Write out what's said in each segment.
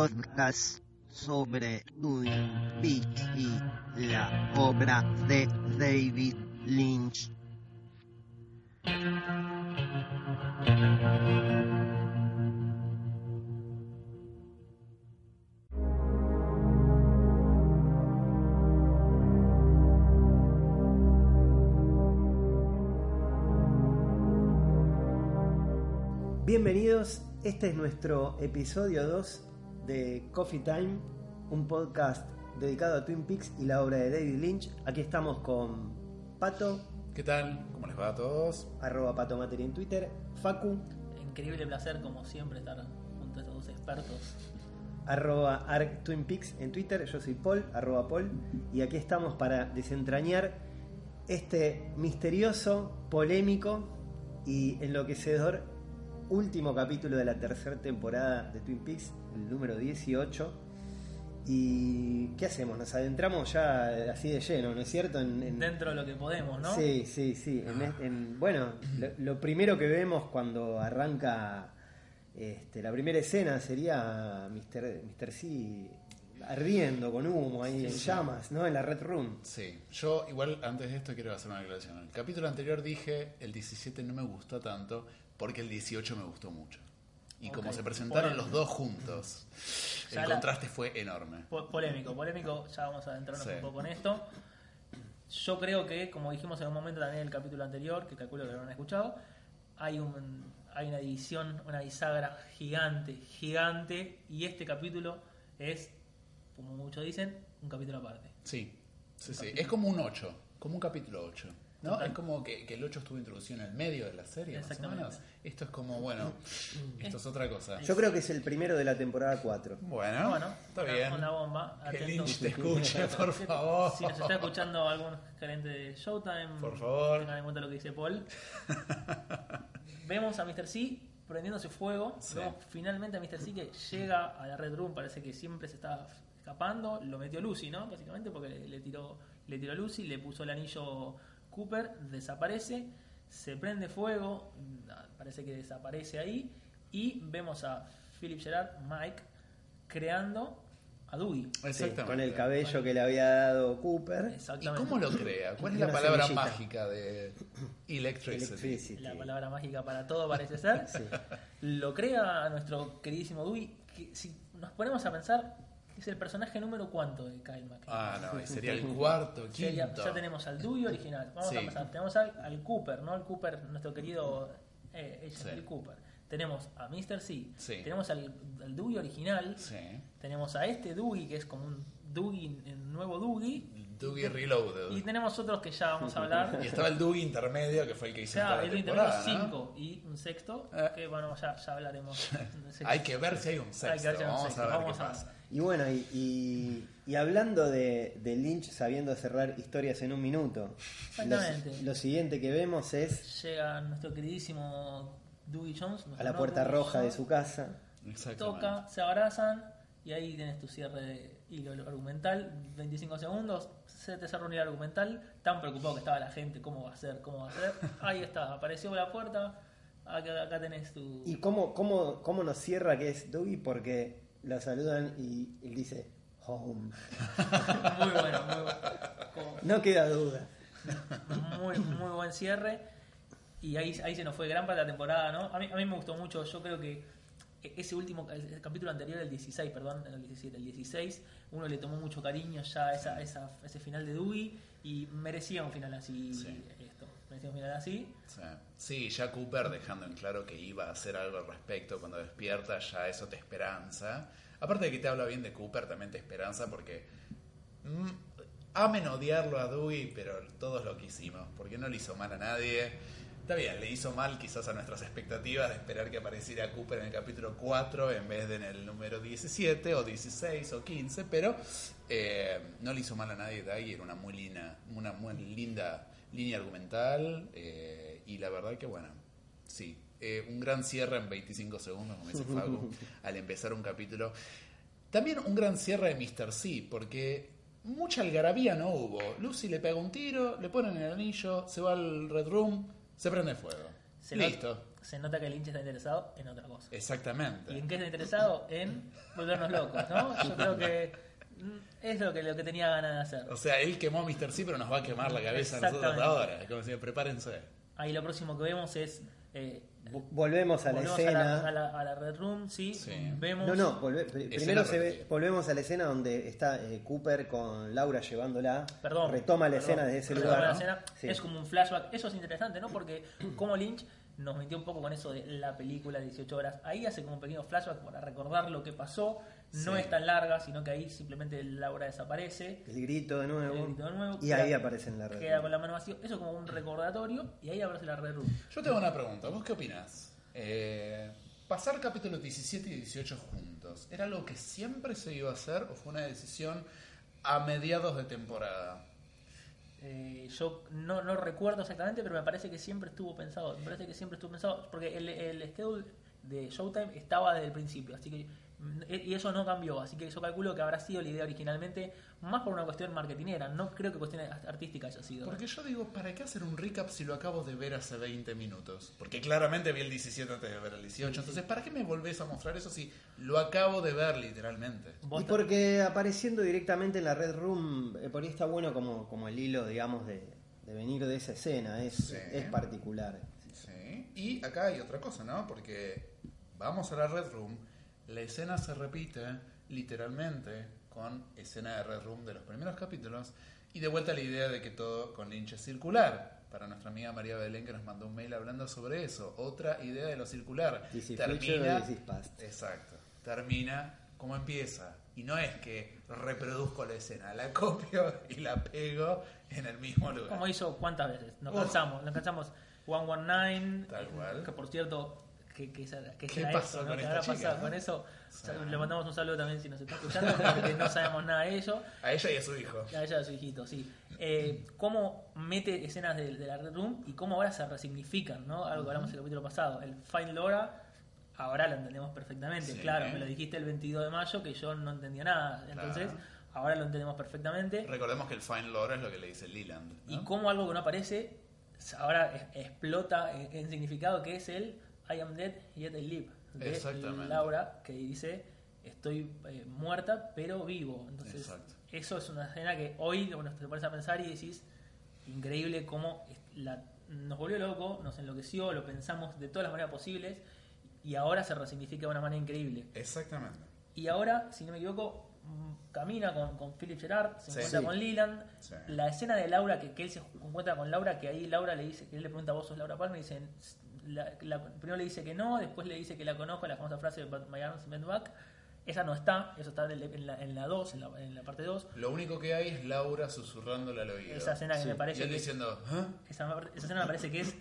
Podcast sobre Twin Peaks y la obra de David Lynch. Bienvenidos, este es nuestro episodio 2 de Coffee Time, un podcast dedicado a Twin Peaks y la obra de David Lynch. Aquí estamos con Pato, ¿Qué tal? ¿Cómo les va a todos? arroba Pato Materi en Twitter, Facu, Increíble placer, como siempre, estar junto a estos dos expertos. arroba Arc Twin Peaks en Twitter, yo soy Paul, arroba Paul, y aquí estamos para desentrañar este misterioso, polémico y enloquecedor último capítulo de la tercera temporada de Twin Peaks, el número 18. ¿Y qué hacemos? Nos adentramos ya así de lleno, ¿no es cierto? En- en- Dentro de lo que podemos, ¿no? Sí, sí, sí. En es- en- bueno, lo, lo primero que vemos cuando arranca este, la primera escena sería Mr. Mr. C ardiendo con humo ahí en llamas, ¿no? En la Red Room. Sí, yo igual antes de esto quiero hacer una aclaración. En el capítulo anterior dije el 17 no me gustó tanto porque el 18 me gustó mucho. Y como se presentaron polémico. los dos juntos, Ya el la- contraste fue enorme. Po- Polémico, polémico, ya vamos a adentrarnos Sí. un poco en esto. Yo creo que, como dijimos en un momento también en el capítulo anterior, que calculo que lo han escuchado, hay un hay una división, una bisagra gigante, gigante, y este capítulo es, como muchos dicen, un capítulo aparte. Sí, sí, sí. Es como un 8, como un capítulo 8. ¿No? Total. Es como que, que el 8 estuvo introducido en el medio de la serie, más o Exactamente. menos. Esto es como, bueno, esto es otra cosa. Yo creo que es el primero de la temporada 4. Bueno, bueno, está una- bien. una bomba. Que. Lynch te escuche, por favor. Si nos está escuchando algún gerente de Showtime, Por favor. tengan en cuenta lo que dice Paul. Vemos a Mr. C prendiéndose fuego. Sí. Vemos finalmente a Mr. C que llega a la Red Room. Parece que siempre se está escapando. Lo metió Lucy, ¿no? Básicamente porque le, le tiró, le tiró a Lucy, le puso el anillo Cooper, desaparece, se prende fuego, parece que desaparece ahí. Y vemos a Philip Gerard, Mike, creando a Dewey. Exactamente. Con el cabello que le había dado Cooper. ¿Y Exactamente. cómo lo crea? ¿Cuál es Y la palabra semillita. mágica de electricity? Electricity. La palabra mágica para todo parece ser. Sí. Lo crea nuestro queridísimo Dewey. Que si nos ponemos a pensar, es el personaje número cuánto de Kyle MacLachlan. Ah, no, y sería el cuarto, ya, quinto. ya tenemos al Dewey original. Vamos Sí. a empezar. Tenemos al, al Cooper, ¿no? El Cooper, nuestro querido eh, Sí. el Cooper. Tenemos a Mr. C. Sí. Tenemos al, al Dewey original. Sí. Tenemos a este Dewey, que es como un Dewey, un nuevo Dewey. Dougie Reloaded. Y tenemos otros que ya vamos a hablar. Y estaba el Dougie intermedio, que fue el que O hizo toda sea, la el intermedio temporada, ¿no? 5 y un sexto, Eh. que bueno, ya, ya hablaremos. Hay que ver si hay un Hay que sexto. ver si hay un Vamos a ver vamos qué a- pasa. Y bueno, y, y- y hablando de, de Lynch sabiendo cerrar historias en un minuto, Exactamente. lo, lo siguiente que vemos es Llega nuestro queridísimo Dewey Jones. a la puerta Dewey roja de su casa. Toca, se abrazan y ahí tienes tu cierre de hilo argumental. 25 segundos, se te cerró un hilo argumental. Tan preocupado que estaba la gente, cómo va a ser, cómo va a ser. Ahí está, apareció la puerta. Acá, acá tenés tu. ¿Y cómo, cómo, cómo nos cierra que es Dougie? Porque la saludan y él dice home. Muy bueno, muy bueno. Como- No queda duda. muy, muy buen cierre. Y ahí, ahí se nos fue gran parte de la temporada, ¿no? A mí, a mí me gustó mucho. Yo creo que ese último, el capítulo anterior, el 16, perdón, el 17, el 16, uno le tomó mucho cariño ya a esa, esa, ese final de Dewey y merecía un final así. Sí. Un final así. Sí. Ya Cooper dejando en claro que iba a hacer algo al respecto cuando despierta, ya eso te esperanza. Aparte de que te habla bien de Cooper, también te esperanza porque mm, amen odiarlo a Dewey, pero todos lo quisimos, porque no le hizo mal a nadie. Está bien, le hizo mal quizás a nuestras expectativas de esperar que apareciera Cooper en el capítulo 4 en vez de en el número 17 o 16 o 15, pero eh, no le hizo mal a nadie ahí, era una muy linda, una muy linda línea argumental eh, y la verdad que bueno, sí, eh, un gran cierre en 25 segundos, como dice Facu, al empezar un capítulo. También un gran cierre de Mr. C, porque mucha algarabía no hubo. Lucy le pega un tiro, le ponen el anillo, se va al Red Room, se prende fuego. Se Listo. Nota, se nota que Lynch está interesado en otra cosa. Exactamente. ¿Y en qué está interesado? En volvernos locos, ¿no? Yo creo que es lo que, lo que tenía ganas de hacer. O sea, él quemó a Mr. C, pero nos va a quemar la cabeza a nosotros Exactamente. ahora. Como si prepárense. Ahí lo próximo que vemos es... eh, Vo- Volvemos a la volvemos escena. a la, a la Red Room, sí. Sí. Vemos... No, no, volve- pr- primero se ve, volvemos a la escena donde está eh, Cooper con Laura llevándola. Perdón. Retoma la perdón, escena desde ese retoma lugar. la ¿no? escena. Sí. Es como un flashback. Eso es interesante, ¿no? Porque como Lynch nos metió un poco con eso de la película de 18 horas. Ahí hace como un pequeño flashback para recordar lo que pasó. No Sí. es tan larga, sino que ahí simplemente Laura desaparece. El grito de nuevo. El grito de nuevo, y queda- ahí aparece en la red. Queda con la mano vacía. Eso es como un recordatorio. Y ahí aparece la Red Room. Yo tengo una pregunta. ¿Vos qué opinás? Eh, pasar capítulos 17 y 18 juntos, ¿era algo que siempre se iba a hacer o fue una decisión a mediados de temporada? Eh, yo no, no recuerdo exactamente, pero me parece que siempre estuvo pensado. Me parece que siempre estuvo pensado. Porque el, el schedule de Showtime estaba desde el principio. Así que. Mm, Y eso no cambió. Así que yo calculo que habrá sido la idea originalmente. Más por una cuestión marketinera. No creo que cuestión artística haya sido. Porque yo digo, ¿para qué hacer un recap si lo acabo de ver hace 20 minutos? Porque claramente vi el 17 antes de ver el 18. Entonces, ¿para qué me volvés a mostrar eso si lo acabo de ver literalmente? Y porque apareciendo directamente en la Red Room, eh, por ahí está bueno como, como el hilo, digamos, de, de venir de esa escena. Es, Sí. es particular. Sí. Y acá hay otra cosa, ¿no? Porque vamos a la Red Room, la escena se repite literalmente con escena de Red Room de los primeros capítulos y de vuelta la idea de que todo con Lynch es circular. Para nuestra amiga María Belén que nos mandó un mail hablando sobre eso. Otra idea de lo circular. This is future, this is past. Exacto. Termina como empieza. Y no es que reproduzco la escena, la copio y la pego en el mismo lugar. Como hizo cuántas veces. Nos Uf. cansamos. Nos cansamos 119. Tal cual. Que por cierto. Que, esa- que ¿Qué será pasó eso, ¿no? ¿Qué habrá chica, pasado no? con eso? Le mandamos un saludo también si nos está escuchando, porque no sabemos nada de ello. A ella y a su hijo. A ella, a su hijito, sí. Eh, cómo mete escenas de, de la Red Room y cómo ahora se resignifican, ¿no? Algo que hablamos en el capítulo pasado. El Find Laura, ahora lo entendemos perfectamente. Sí. Claro, me lo dijiste el 22 de mayo que yo no entendía nada. Entonces, Claro. ahora lo entendemos perfectamente. Recordemos que el Fine Lore es lo que le dice Leland. ¿no? Y cómo algo que no aparece ahora explota en, en significado que es el I am dead yet I live de. Laura que dice estoy eh, muerta pero vivo entonces Exacto. eso es una escena que hoy bueno, te pones a pensar y decís increíble cómo la- nos volvió loco nos enloqueció lo pensamos de todas las maneras posibles y ahora se resignifica de una manera increíble Exactamente. y ahora, si no me equivoco, mm, camina con, con Philip Gerard, se Sí. encuentra Sí. con Leland. Sí. La escena de Laura, que, que él se encuentra con Laura, que ahí Laura le dice, que él le pregunta, ¿vos sos Laura Palmer? Y dicen, la- la- primero le dice que no, después le dice que la conozco, la famosa frase de My Arms Went Back. Esa no está, eso está en la- en la 2, en, la, en la parte 2. Lo único que hay es Laura susurrándole al oído. Esa escena que Sí. me Y parece él que diciendo, ¿Ah? esa, esa escena me parece que es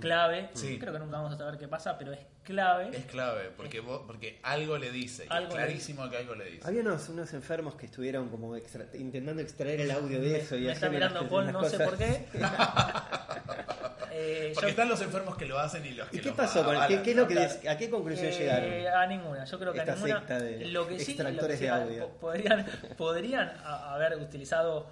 clave. Sí. Creo que nunca vamos a saber qué pasa, pero es clave. Es clave, porque, vos- porque algo le dice. y Algo es le clarísimo que algo le dice. Había unos, unos enfermos que estuvieron como extra- intentando extraer el audio de eso. y me está mirando Paul, no sé cosas. por qué. Eh, Porque yo- están los enfermos que lo hacen y los que ¿Y qué los pasó? con ¿Qué, qué es lo ¿no? que des- ¿A qué conclusión Eh, llegaron? A ninguna, yo creo que Esta a ninguna. secta de lo que sí, extractores lo que sí, de audio. po- podrían, podrían haber utilizado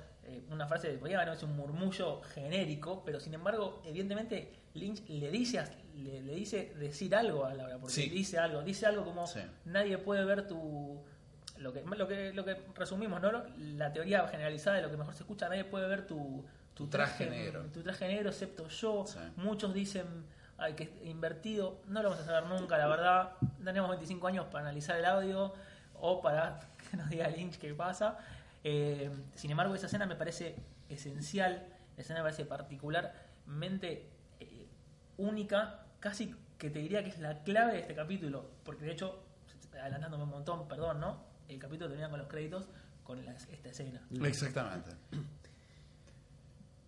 una frase, podrían haber hecho un murmullo genérico, pero sin embargo, evidentemente Lynch le dice, le, le dice decir algo a Laura, porque Sí. dice algo, dice algo como Sí. nadie puede ver tu lo que, lo que lo que resumimos, ¿no? La teoría generalizada de lo que mejor se escucha, nadie puede ver tu, Tu traje negro. tu traje negro excepto yo. Sí. Muchos dicen ay, que es invertido. No lo vamos a saber nunca, la verdad. Tenemos 25 años para analizar el audio o para que nos diga Lynch qué pasa. Eh, sin embargo, esa escena me parece esencial. La escena me parece particularmente eh, única. Casi que te diría que es la clave de este capítulo. Porque de hecho, adelantándome un montón, perdón, ¿no? El capítulo termina con los créditos con la- esta escena. Exactamente.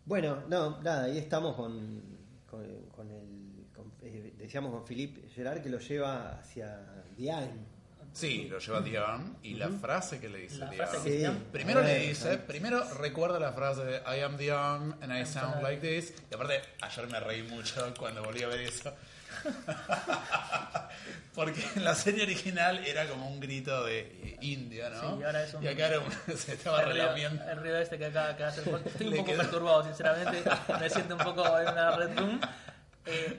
Bueno, no, nada, ahí estamos con, con, con el. con- eh, decíamos con Philippe Gerard que lo lleva hacia Diane. Sí, lo lleva Dion y la frase que le dice La que Sí. Primero le dice, primero recuerda la frase de I am Dion and I sound like this. Y aparte, ayer me reí mucho cuando volví a ver eso. Porque en la serie original era como un grito de indio, ¿no? Sí, y ahora es un- Y acá era un- se estaba el, río, relamiendo. el río este que acá que hace Estoy un Le poco quedó. perturbado, sinceramente. Me siento un poco en una red room. Eh,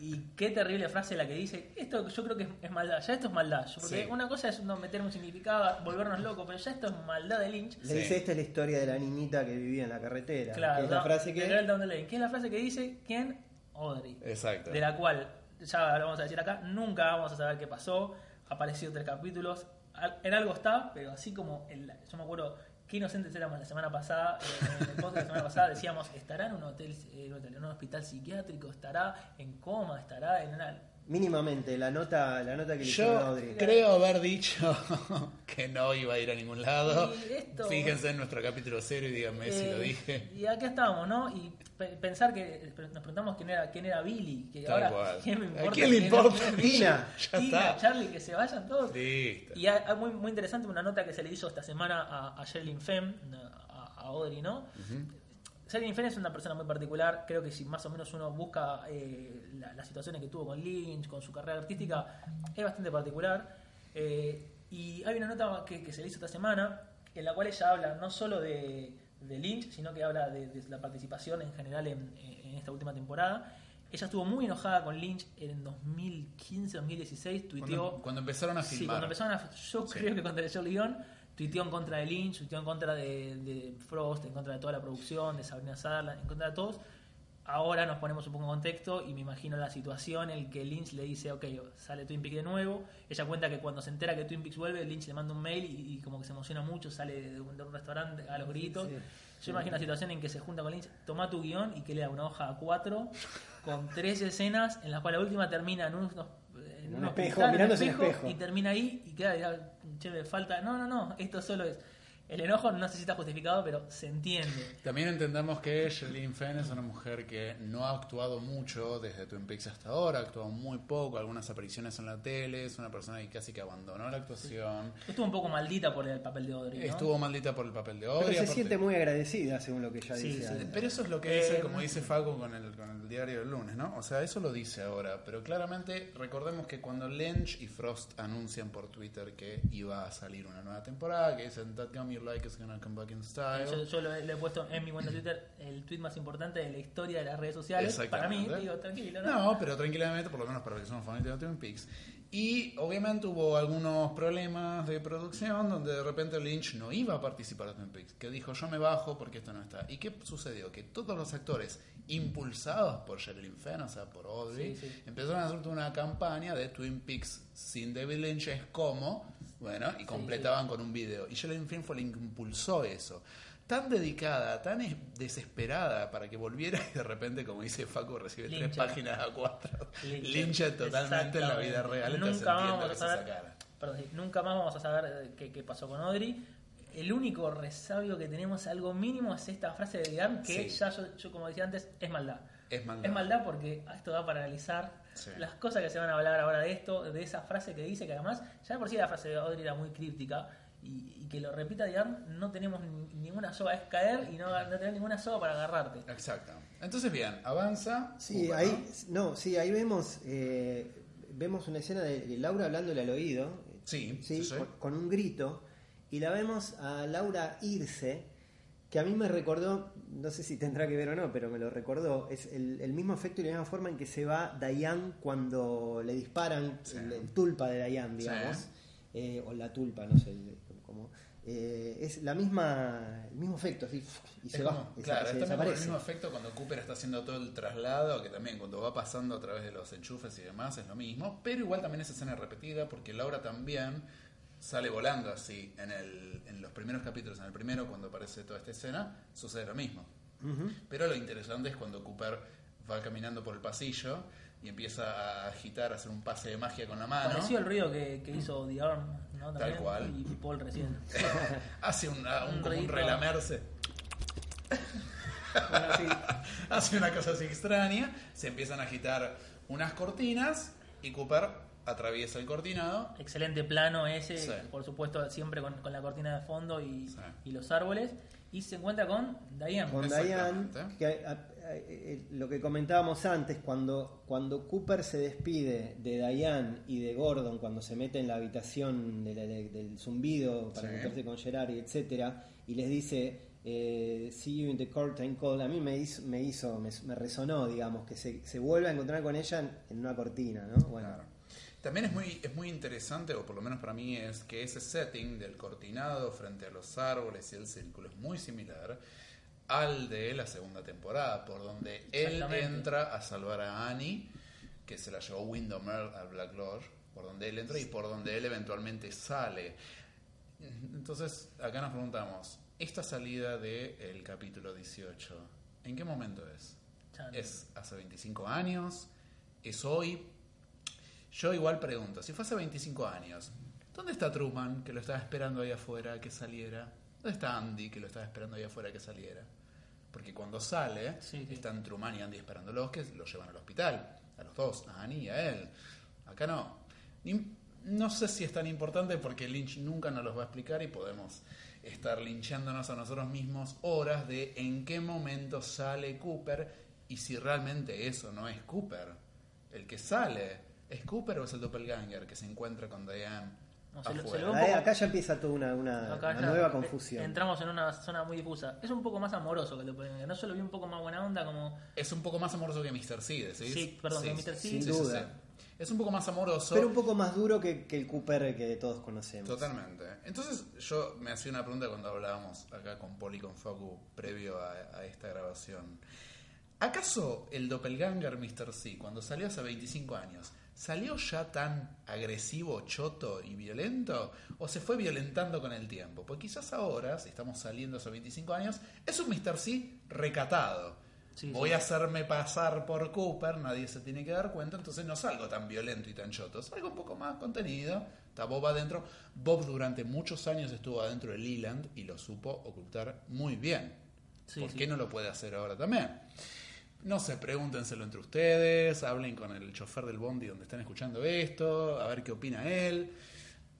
y, y qué terrible frase la que dice. Esto yo creo que es, es maldad. Ya esto es maldad. Porque Sí. una cosa es no meter un significado, volvernos locos, pero ya esto es maldad de Lynch. Le Sí. dice: Esta es la historia de la niñita que vivía en la carretera. Claro, que es la frase de que. Que es la frase que dice quién Audrey. Exacto. de la cual ya lo vamos a decir acá, nunca vamos a saber qué pasó, apareció tres capítulos, en algo está, pero así como el- yo me acuerdo qué inocentes éramos la semana pasada, eh, en el podcast de la semana pasada decíamos, estará eh, en un hotel, en un hospital psiquiátrico, estará en coma, estará en una... Mínimamente, la nota, la nota que le a Yo Audrey. creo haber dicho que no iba a ir a ningún lado. Esto- Fíjense en nuestro capítulo cero y díganme si lo Eh, dije. Y acá estábamos, ¿no? Y pe- pensar que nos preguntamos quién era quién era Billy, que Tal ahora cual. quién me ¿A importa. quién le quién importa? Tina. Ya Tina, está. Charlie, que se vayan todos. Listo. Y hay, hay muy, muy interesante una nota que se le hizo esta semana a, a Sherlyn Fem, a, a Audrey, ¿no? Sherlyn Fem es una persona muy particular. Creo que si más o menos uno busca eh, la- las situaciones que tuvo con Lynch, con su carrera artística, es bastante particular. Eh, y hay una nota que, que se le hizo esta semana en la cual ella habla no solo de, de Lynch, sino que habla de, de la participación en general en, en esta última temporada. Ella estuvo muy enojada con Lynch en 2015, 2016, tuiteó... Cuando, cuando empezaron a Sí, filmar. cuando empezaron a. Yo Sí. creo que cuando leyó el guion, tuiteó en contra de Lynch, tuiteó en contra de, de Frost, en contra de toda la producción, de Sabrina Sarla, en contra de todos. Ahora nos ponemos un poco en contexto y me imagino la situación en que Lynch le dice, ok, sale Twin Peaks de nuevo. Ella cuenta que cuando se entera que Twin Peaks vuelve, Lynch le manda un mail y, y como que se emociona mucho, sale de un, de un restaurante a los gritos. Sí. Yo imagino la situación en que se junta con Lynch, toma tu guion y que le da una hoja a cuatro con tres escenas en las cuales la última termina en unos, en un espejo, mirándose en espejo. y termina ahí y queda, che, me falta. No, no, no, esto solo es. El enojo no sé si está justificado, pero se entiende. También entendamos que Sherlyn Fenn es una mujer que no ha actuado mucho desde Twin Peaks hasta ahora, ha actuado muy poco, algunas apariciones en la tele, es una persona que casi que abandonó la actuación, Estuvo un poco maldita por el papel de Audrey. ¿no? estuvo maldita por el papel de Pero Audrey. se aparte- siente muy agradecida, según lo que ella Sí, dice. sí. Pero eso es lo que Eh, dice, como dice Facu con el, con el diario del lunes, ¿no? O sea, eso lo dice ahora, pero claramente recordemos que cuando Lynch y Frost anuncian por Twitter que iba a salir una nueva temporada, que dicen That Gum You Like is gonna come back in style. Yo, yo lo, he- lo he puesto en mi cuenta de Twitter, el tweet más importante de la historia de las redes sociales. Para mí, digo, tranquilo, ¿no? No, pero tranquilamente, por lo menos para los que son fanáticos de Twin Peaks. Y obviamente hubo algunos problemas de producción donde de repente Lynch no iba a participar de Twin Peaks, que dijo yo me bajo porque esto no está. ¿Y qué sucedió? Que todos los actores impulsados por Sherilyn Fenn, o sea, por Audrey, Sí, sí. empezaron a hacer una campaña de Twin Peaks sin David Lynch es como, bueno, y completaban con un video. Y fue la que impulsó eso. Tan dedicada, tan es- desesperada para que volviera y de repente, como dice Facu, recibe tres páginas a cuatro. Lincha. Lincha totalmente en la vida real. Nunca entiendo vamos que a se saber, sacara. perdón, nunca más vamos a saber eh, qué, qué pasó con Audrey. El único resabio que tenemos, algo mínimo, es esta frase de Diane, que Sí. ya yo, yo, como decía antes, es maldad. Es maldad. Es maldad porque esto da para analizar Sí. las cosas que se van a hablar ahora de esto, de esa frase que dice, que además, ya de por sí la frase de Audrey era muy críptica, y, y que lo repita Diane, no tenemos ni- ninguna soga, es caer y no, no tener ninguna soga para agarrarte. Exacto. Entonces, bien, avanza. Sí, ahí, no, sí, ahí vemos, eh, vemos una escena de, de Laura hablándole al oído, Sí, sí, sí, sí. Con, con un grito, y la vemos a Laura irse, que a mí me recordó, no sé si tendrá que ver o no, pero me lo recordó, es el, el mismo efecto y la misma forma en que se va Diane cuando le disparan Sí. el, el tulpa de Diane, Sí. digamos, eh, o la tulpa, no sé cómo. eh, es la misma, el mismo efecto, así, y Es se como- va, claro, se es como el mismo efecto cuando Cooper está haciendo todo el traslado, que también cuando va pasando a través de los enchufes y demás es lo mismo, pero igual también esa escena es repetida porque Laura también sale volando así en, el, en los primeros capítulos, en el primero cuando aparece toda esta escena, sucede lo mismo. Pero lo interesante es cuando Cooper va caminando por el pasillo y empieza a agitar, a hacer un pase de magia con la mano. Pareció el ruido que, que hizo The Arm, ¿no? También, cual. Y Paul recién. Hace un, un, Un como un relamerse. Bueno, sí. Hace una cosa así extraña, se empiezan a agitar unas cortinas y Cooper atraviesa el cortinado. Excelente plano ese, Sí. por supuesto, siempre con, con la cortina de fondo y, Sí. y los árboles. Y se encuentra con Diane. con Diane, que, a- a- eh, lo que comentábamos antes, cuando, cuando Cooper se despide de Diane y de Gordon, cuando se mete en la habitación de la- de- del zumbido para Sí. meterse con Gerard, y etcétera, y les dice eh, See you in the curtain call, a mí me hizo, me, hizo me, me resonó, digamos, que se, se vuelve a encontrar con ella en, en una cortina, ¿no? Bueno, Claro. También es muy, es muy interesante, o por lo menos para mí, es que ese setting del cortinado frente a los árboles y el círculo es muy similar al de la segunda temporada, por donde él entra a salvar a Annie, que se la llevó Windomer al Black Lodge, por donde él entra y por donde él eventualmente sale. Entonces, acá nos preguntamos, esta salida del capítulo 18, ¿en qué momento es? ¿Es hace 25 años? ¿Es hoy? Yo igual pregunto, si fue hace 25 años, ¿dónde está Truman que lo estaba esperando ahí afuera que saliera? ¿Dónde está Andy que lo estaba esperando ahí afuera que saliera? Porque cuando sale, Sí, sí. están Truman y Andy esperándolos que lo llevan al hospital, a los dos, a Annie y a él. Acá no. No sé si es tan importante porque Lynch nunca nos los va a explicar y podemos estar linchándonos a nosotros mismos horas de en qué momento sale Cooper y si realmente eso no es Cooper. El que sale, ¿es Cooper o es el doppelganger que se encuentra con Diane No, se lo- se afuera? lo- Ahí- acá ya empieza toda una, una- Acá una ya nueva confusión. Entramos en una zona muy difusa. Es un poco más amoroso que el Doppelganger. No solo vi un poco más buena onda como... Es un poco más amoroso que Mr. C, ¿decís? Sí, perdón, que Mr. C. Sin duda. Es un poco más amoroso. Pero un poco más duro que, que el Cooper que todos conocemos. Totalmente. Entonces yo me hacía una pregunta cuando hablábamos acá con Paul y con Facu previo a, a esta grabación. ¿Acaso el doppelganger Mr. C, cuando salió hace 25 años, salió ya tan agresivo, choto y violento? ¿O se fue violentando con el tiempo? Pues quizás ahora, si estamos saliendo hace 25 años, es un Mr. C recatado. Sí, Voy sí. a hacerme pasar por Cooper, nadie se tiene que dar cuenta, entonces no salgo tan violento y tan choto, salgo un poco más contenido, está Bob adentro. Bob durante muchos años estuvo adentro de Leland y lo supo ocultar muy bien. Sí, ¿Por qué no lo puede hacer ahora también? No sé, pregúntenselo entre ustedes, hablen con el chofer del bondi donde están escuchando esto, a ver qué opina él.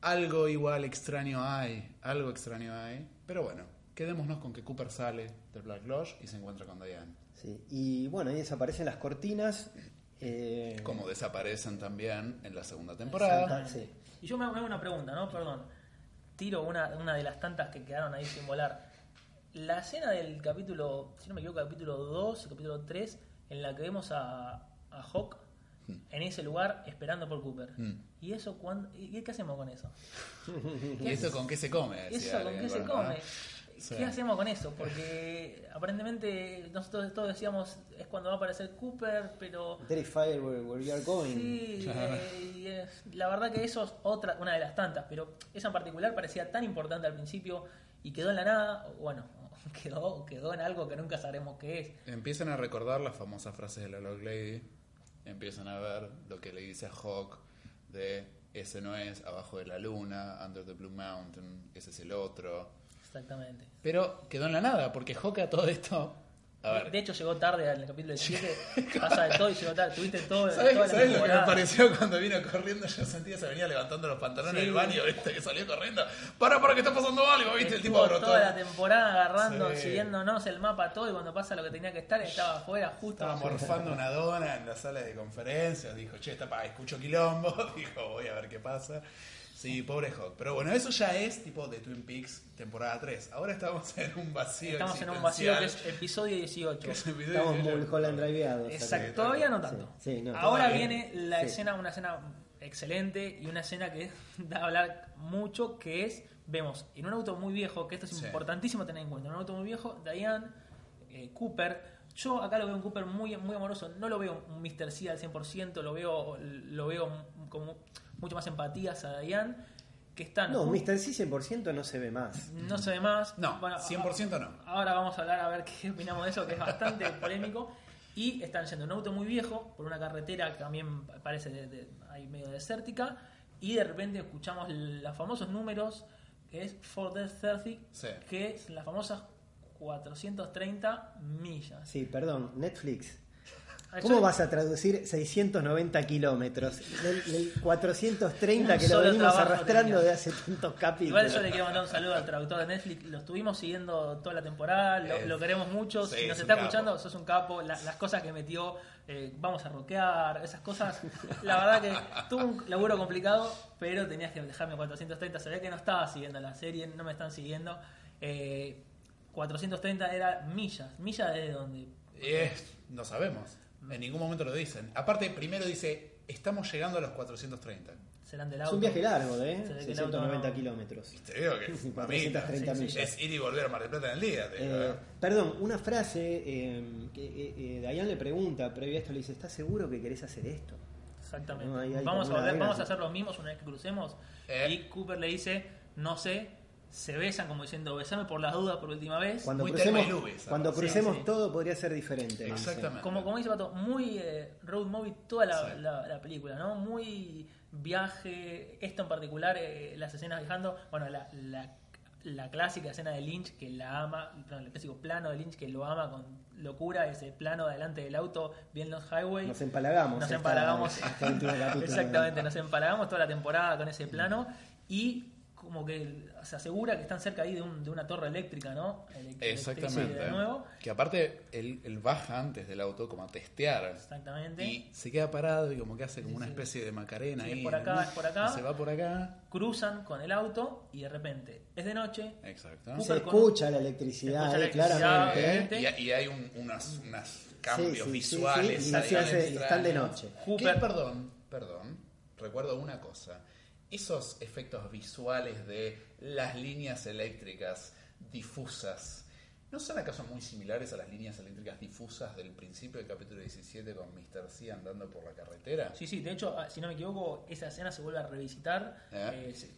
Algo igual extraño hay, algo extraño hay. Pero bueno, quedémonos con que Cooper sale del Black Lodge y se encuentra con Diane. Sí, Y bueno, ahí desaparecen las cortinas. eh, Como desaparecen también en la segunda temporada. Exactamente. Y yo me me hago una pregunta, ¿no? Perdón. Tiro una, una de las tantas que quedaron ahí sin volar. La escena del capítulo, si no me equivoco, capítulo 2 y capítulo 3, en la que vemos a, a Hawk en ese lugar esperando por Cooper. Mm. ¿Y eso cuándo, y qué hacemos con eso? ¿Y eso con qué se come? ¿Eso con qué se bueno, come? ¿no? Sí. ¿Qué hacemos con eso? Porque aparentemente nosotros todos decíamos es cuando va a aparecer Cooper, pero Terrifier, where, where you are going. Sí, eh, y es- la verdad que eso es otra, una de las tantas, pero esa en particular parecía tan importante al principio y quedó en la nada, o bueno, quedó, quedó en algo que nunca sabremos qué es. Empiezan a recordar las famosas frases de la Log Lady. Empiezan a ver lo que le dice a Hawk de ese no es abajo de la luna, under the blue mountain, ese es el otro. Exactamente. Pero quedó en la nada, porque Hawk a todo esto. A ver, De hecho llegó tarde al capítulo 7, pasa de todo y llegó tarde, tuviste todo, ¿Sabes, toda la sabes lo que me pareció cuando vino corriendo? Yo sentía que se venía levantando los pantalones Sí. del baño, ¿viste? Que salió corriendo. Para, para, que está pasando algo, ¿viste? El tipo Estuvo brotó. toda la temporada agarrando, Sí. siguiéndonos el mapa todo y cuando pasa lo que tenía que estar estaba afuera justo. Estaba morfando una dona en la sala de conferencias. Dijo, che, está pa, escucho quilombo. Dijo, voy a ver qué pasa. Sí, pobre Hawk. Pero bueno, eso ya es tipo de Twin Peaks temporada 3. Ahora estamos en un vacío. Estamos en un vacío que es episodio 18. que es el video Estamos de- Mulholland driveados. Exacto, todavía no sí, tanto. sí, no, Ahora todavía. viene la Sí. escena, una escena excelente y una escena que da a hablar mucho, que es, vemos, en un auto muy viejo, que esto es Sí. importantísimo tener en cuenta, en un auto muy viejo, Diane, eh, Cooper, yo acá lo veo un Cooper muy, muy amoroso, no lo veo un Mr. C al 100%, lo veo, lo veo como mucho más empatías a Diane, que están... No, muy- Mr. C 100% no se ve más. no se ve más. No, 100% no. Ahora vamos a hablar a ver qué opinamos de eso, que es bastante polémico. Y están yendo en un auto muy viejo, por una carretera que también parece de, de- ahí medio desértica. Y de repente escuchamos los famosos números, que es For Death 30, Sí. que es las famosas 430 millas. Sí, perdón, Netflix. Ah, ¿Cómo vas a traducir 690 kilómetros? Del, del 430 Un que lo venimos arrastrando tenía. de hace tantos capítulos. Igual yo le quiero mandar un saludo al traductor de Netflix. Lo estuvimos siguiendo toda la temporada, lo, Eh, lo queremos mucho. sí, si nos es está capo. escuchando, sos un capo. La- las cosas que metió, eh, vamos a rockear, esas cosas. La verdad que tuvo un laburo complicado, pero tenías que dejarme 430. Se ve que no estaba siguiendo la serie, no me están siguiendo. Eh, 430 era millas. ¿Millas desde dónde? Es- no sabemos. En ningún momento lo dicen. Aparte, primero dice, estamos llegando a los 430. Serán del Es auto. un viaje largo, ¿eh? Se ve que el auto 690 no- kilómetros. Te digo que, mamita, 430 Sí, sí. millas. es ir y volver a Mar del Plata en el día. te digo, Eh, ¿eh? perdón, una frase eh, que eh, eh, Dayan le pregunta previo a esto, le dice, ¿estás seguro que querés hacer esto? Exactamente. No, ahí hay vamos, a vamos a hacer lo mismo una vez que crucemos. Eh. Y Cooper le dice, no sé, se besan como diciendo, besame por las dudas por última vez. Cuando Muy crucemos, Louise, cuando crucemos sí. todo podría ser diferente. Exactamente. Como, como dice Pato, muy eh, road movie toda la, Sí. la- la película, ¿no? Muy viaje, esto en particular, eh, las escenas viajando, bueno, la, la, la clásica escena de Lynch que la ama, perdón, el clásico plano de Lynch que lo ama con locura, ese plano delante del auto, bien los highway. Nos empalagamos. Nos empalagamos. Exactamente, nos empalagamos toda la temporada con ese plano y como que se asegura que están cerca ahí de, un- de una torre eléctrica, ¿no? Exactamente. electricidad De nuevo. Que aparte, él, él baja antes del auto como a testear. Exactamente. Y se queda parado y como que hace como Sí, una sí. especie de macarena Sí, ahí. es por acá, es por acá. Y se va por acá. Cruzan con el auto y de repente es de noche. Exacto. Cooper Se escucha la electricidad, se escucha la eh, electricidad, claramente. ¿Eh? Y, y hay un- unas, cambios sí, sí, visuales. sí, y están de noche. Cooper- Que, perdón, perdón. Recuerdo una cosa. Esos efectos visuales de las líneas eléctricas difusas. ¿No son acaso muy similares a las líneas eléctricas difusas del principio del capítulo 17 con Mr. C andando por la carretera? Sí, sí, de hecho, ah, si no me equivoco, esa escena se vuelve a revisitar. Eh. eh,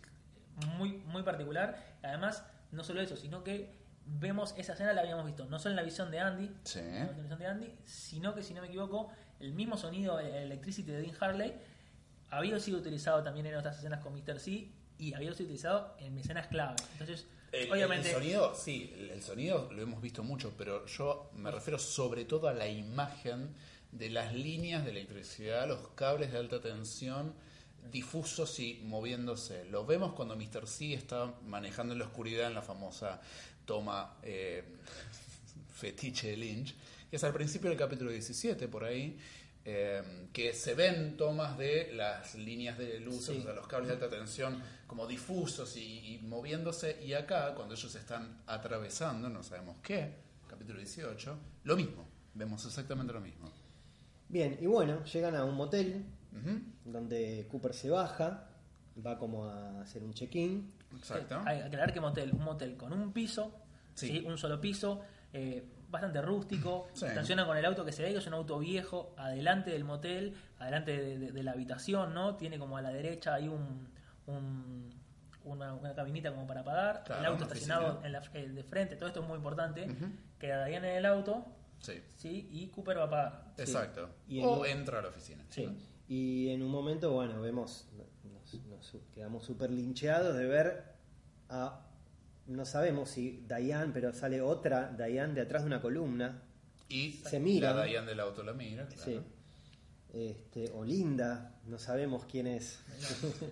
muy, muy particular. Además, no solo eso, sino que vemos esa escena la habíamos visto, no solo en la visión de Andy, Sí. en la visión de Andy, sino que si no me equivoco, el mismo sonido eh, Electricity de Dean Harley había sido utilizado también en otras escenas con Mr. C y había sido utilizado en escenas clave. Entonces, El, obviamente, el sonido, sí, el, el sonido lo hemos visto mucho, pero yo me refiero sobre todo a la imagen de las líneas de electricidad, los cables de alta tensión difusos y moviéndose. Lo vemos cuando Mr. C está manejando en la oscuridad en la famosa toma eh, fetiche de Lynch, que es al principio del capítulo 17 por ahí. Eh, que se ven tomas de las líneas de luz, Sí. o sea, los cables de alta tensión como difusos y, y moviéndose. Y acá, cuando ellos están atravesando, no sabemos qué, capítulo 18, lo mismo. Vemos exactamente lo mismo. Bien, y bueno, llegan a un motel donde Cooper se baja, va como a hacer un check-in. Exacto. Hay que aclarar que motel, un motel con un piso, Sí. ¿sí? un solo piso, eh, bastante rústico, Sí. estaciona con el auto que se ve que es un auto viejo, adelante del motel, adelante de, de- de la habitación, ¿no? Tiene como a la derecha hay un, un- una, una cabinita como para pagar, Claro, el auto estacionado en la, eh, de frente, todo esto es muy importante, queda Diane en el auto, Sí, ¿sí? Y Cooper va a pagar. exacto. Y en- o entra a la oficina. Sí. Y en un momento, bueno, vemos, nos, nos quedamos súper lincheados de ver a, no sabemos si Diane, pero sale otra Diane de atrás de una columna, Y Se miran. la Diane del auto la mira, claro. sí. este, o Linda, no sabemos quién es.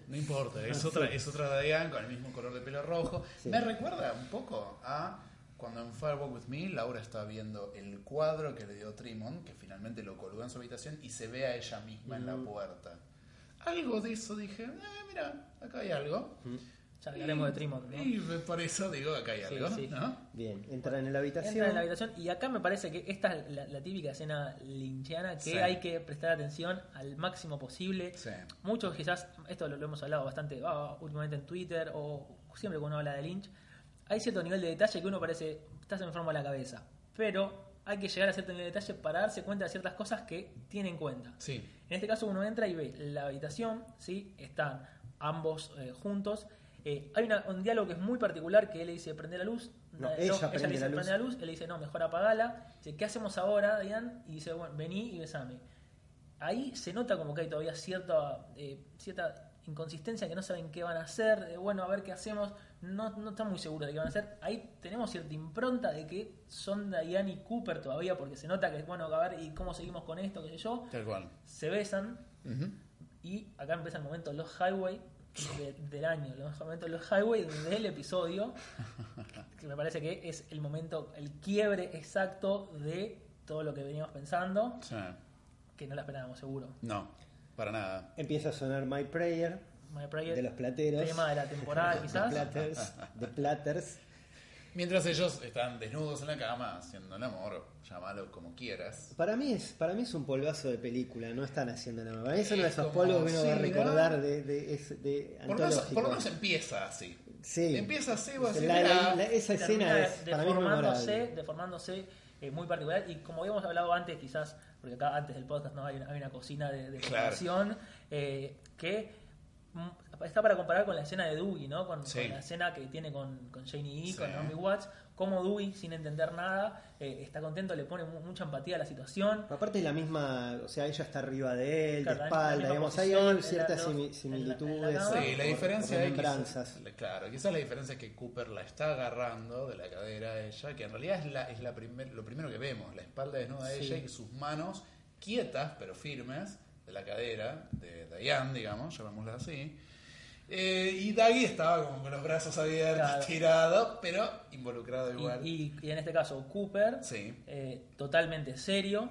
No importa, es otra, es otra Diane con el mismo color de pelo rojo. Sí. Me recuerda un poco a cuando en Firewalk With Me Laura está viendo el cuadro que le dio Trimon, que finalmente lo colgó en su habitación y se ve a ella misma en la Mm. puerta. Algo de eso dije, eh, mira, acá hay algo. Ya hablaremos de Trimont, ¿no? Y por eso digo, acá hay Sí, algo, sí. ¿no? Bien, entran en la habitación. Entra en la habitación y acá me parece que esta es la, la típica escena linchiana que Sí. hay que prestar atención al máximo posible. Sí. Muchos quizás, esto lo, lo hemos hablado bastante ah, últimamente en Twitter o siempre cuando uno habla de Lynch, hay cierto nivel de detalle que uno parece, estás enfermo de la cabeza, pero hay que llegar a cierto nivel de detalle para darse cuenta de ciertas cosas que tiene en cuenta. Sí. En este caso uno entra y ve la habitación, ¿sí? están ambos eh, juntos. Eh, hay una- un diálogo que es muy particular que él le dice prende la luz. No, Eh, ella le prende dice la luz. prende la luz. Él le dice no, mejor apagala. Dice, ¿qué hacemos ahora, Diane? Y dice, bueno, vení y besame. Ahí se nota como que hay todavía cierta, eh, cierta inconsistencia, que no saben qué van a hacer, de bueno, a ver qué hacemos, no, no están muy seguros de qué van a hacer. Ahí tenemos cierta impronta de que son Diane y Cooper todavía, porque se nota que, bueno, a ver, ¿y cómo seguimos con esto? qué sé yo. Tal cual. Se besan Ujú. y acá empieza el momento Los Highway de- del año, los momentos Los Highway del episodio, que me parece que es el momento, el quiebre exacto de todo lo que veníamos pensando, Sí. que no la esperábamos seguro. No, para nada. Empieza a sonar My Prayer My Prayer, de los plateros. tema de la temporada De quizás. Platters. De Platters. Mientras ellos están desnudos en la cama haciendo el amor, llámalo como quieras. Para mí es para mí es un polvazo de película, no están haciendo nada. Para mí Es esos como- polvos que uno va a recordar de, de, es- de Por lo, menos, antológico. por lo menos empieza así. Sí. Empieza así, vos La- decís, la- "Mirá". la- esa termina escena es para mí es deformándose, memorable. deformándose eh, muy particular y como habíamos hablado antes quizás porque acá antes del podcast no hay una, hay una cocina de, de Claro. formación, eh, que mm, está para comparar con la escena de Dewey no con, Sí. con la escena que tiene con, con Janie E Sí. con Naomi Watts como Dewey sin entender nada eh, está contento le pone mu- mucha empatía a la situación Aparte es la misma, o sea, ella está arriba de él, Claro, de espalda, digamos, hay, posición, hay en ciertas similitudes. la. Sí, la diferencia es quizás- claro, quizás la diferencia es que Cooper la está agarrando de la cadera a ella, que en realidad es, la, es la primer, lo primero que vemos, la espalda desnuda de Sí. ella y sus manos quietas pero firmes de la cadera de Diane, digamos, llamémosla así. Eh, y Daggy estaba como con los brazos abiertos, Claro. tirado, pero involucrado igual. y- y en este caso Cooper Sí. eh, totalmente serio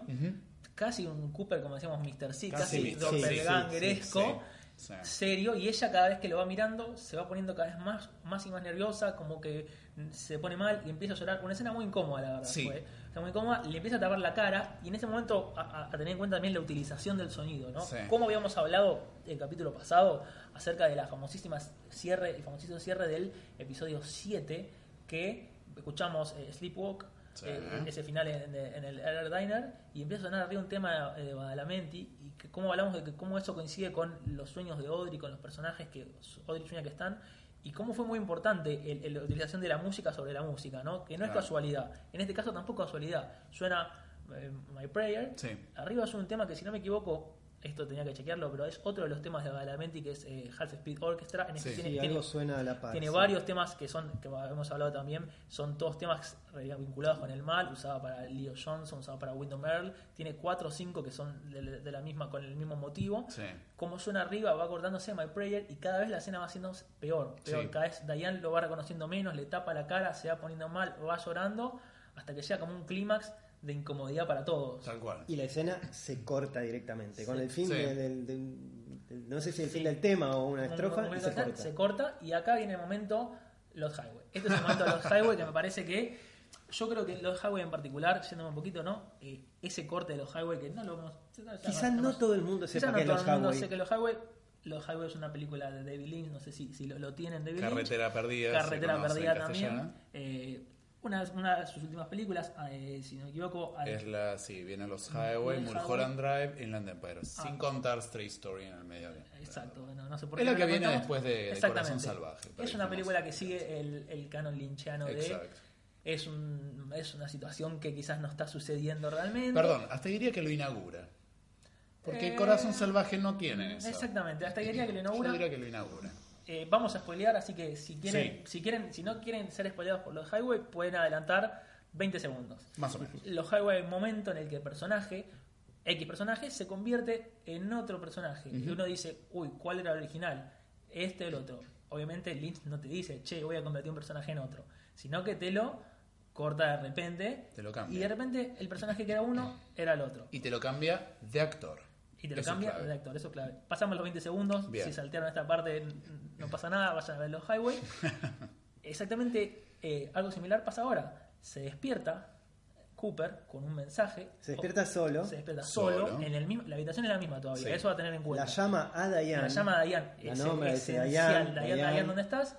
casi un Cooper como decíamos Mr. C Casi doppelgangeresco Sí, serio y ella cada vez que lo va mirando se va poniendo cada vez más más y más nerviosa como que se pone mal y empieza a llorar una escena muy incómoda la verdad Sí. fue. Muy incómoda le empieza a tapar la cara y en ese momento a, tener en cuenta también la utilización del sonido ¿no? Sí. como habíamos hablado el capítulo pasado acerca de la famosísima cierre el famosísimo cierre del episodio 7 que escuchamos eh, Sleepwalk Sí. eh, ese final en, en el Air Diner y empieza a sonar arriba un tema eh, de Badalamenti y que cómo hablamos de que cómo eso coincide con los sueños de Audrey, con los personajes que Audrey sueña que están y cómo fue muy importante el- el- la utilización de la música sobre la música, ¿no? que no es casualidad, en este caso tampoco casualidad, suena eh, My Prayer, Sí. arriba suena un tema que si no me equivoco esto tenía que chequearlo, pero es otro de los temas de Badalamenti que es eh, Half Speed Orchestra, en este Sí. tiene, Sí, tiene- algo suena a la par. tiene sí. varios temas que son, que hemos hablado también, son todos temas vinculados con el mal, usaba para Leo Johnson, usaba para Wyndham Earl, tiene cuatro o cinco que son de, de la misma, con el mismo motivo. Sí. Como suena arriba, va acordándose My Prayer y cada vez la escena va haciendo peor, peor. Sí. Cada vez Diane lo va reconociendo menos, le tapa la cara, se va poniendo mal, va llorando, hasta que llega como un clímax de incomodidad para todos. Tal cual. Y la escena se corta directamente. Con el fin Sí. del, del- del- No sé si el fin del tema o una Un- estrofa, un se corta. se corta y acá viene el momento Los Highway. Este es el momento de Los Highway que me parece que yo creo que Los Highway en particular, yéndome un poquito, ¿no? Eh, ese corte de Los Highway que no lo vamos Quizás no todo el mundo Quizás sepa no que todo los el mundo Highway. sé que Los Highway Los Highway es una película de David Lynch, no sé si, si lo, lo tienen David Lynch. Carretera perdida. Carretera Perdida también. Eh, una, una de sus últimas películas, eh, si no me equivoco, Es la, sí, vienen los Highway, Mulholland Drive, Inland Empire. Sin Ah. contar Straight Story en el medio. Exacto, no, no sé por Es qué la no que la viene contamos. después de- de. Corazón Salvaje, Es una película que sigue el, el canon lincheano de. Exacto. Es, un, es una situación que quizás no está sucediendo realmente. Perdón, hasta diría que lo inaugura. Porque Eh, Corazón Salvaje no tiene eso. Exactamente, hasta diría que lo Yo inaugura. diría que lo inaugura. Eh, vamos a spoilear, así que si quieren, Sí. si quieren, si no quieren ser spoileados por los highway, pueden adelantar 20 segundos. Más o menos. Los highway hay un momento en el que el personaje, X personaje, se convierte en otro personaje. Y uno dice, uy, ¿cuál era el original? Este o el otro. Obviamente Lynch no te dice, che, voy a convertir un personaje en otro. Sino que te lo corta de repente. Te lo cambia. Y de repente el personaje que era uno era el otro. Y te lo cambia de actor. Y te lo Eso es cambia de actor, eso es clave. Pasamos los 20 segundos, Bien. si saltearon esta parte no pasa nada, vayan a ver los highway. Exactamente eh, algo similar pasa ahora. Se despierta Cooper con un mensaje. Se despierta solo. Se despierta solo. Solo. en el mismo, la habitación es la misma todavía, Sí. eso va a tener en cuenta. La llama a Diane. La llama a Diane. La Es dice, esencial. Diane, Diane, Diane. Diane, ¿dónde estás?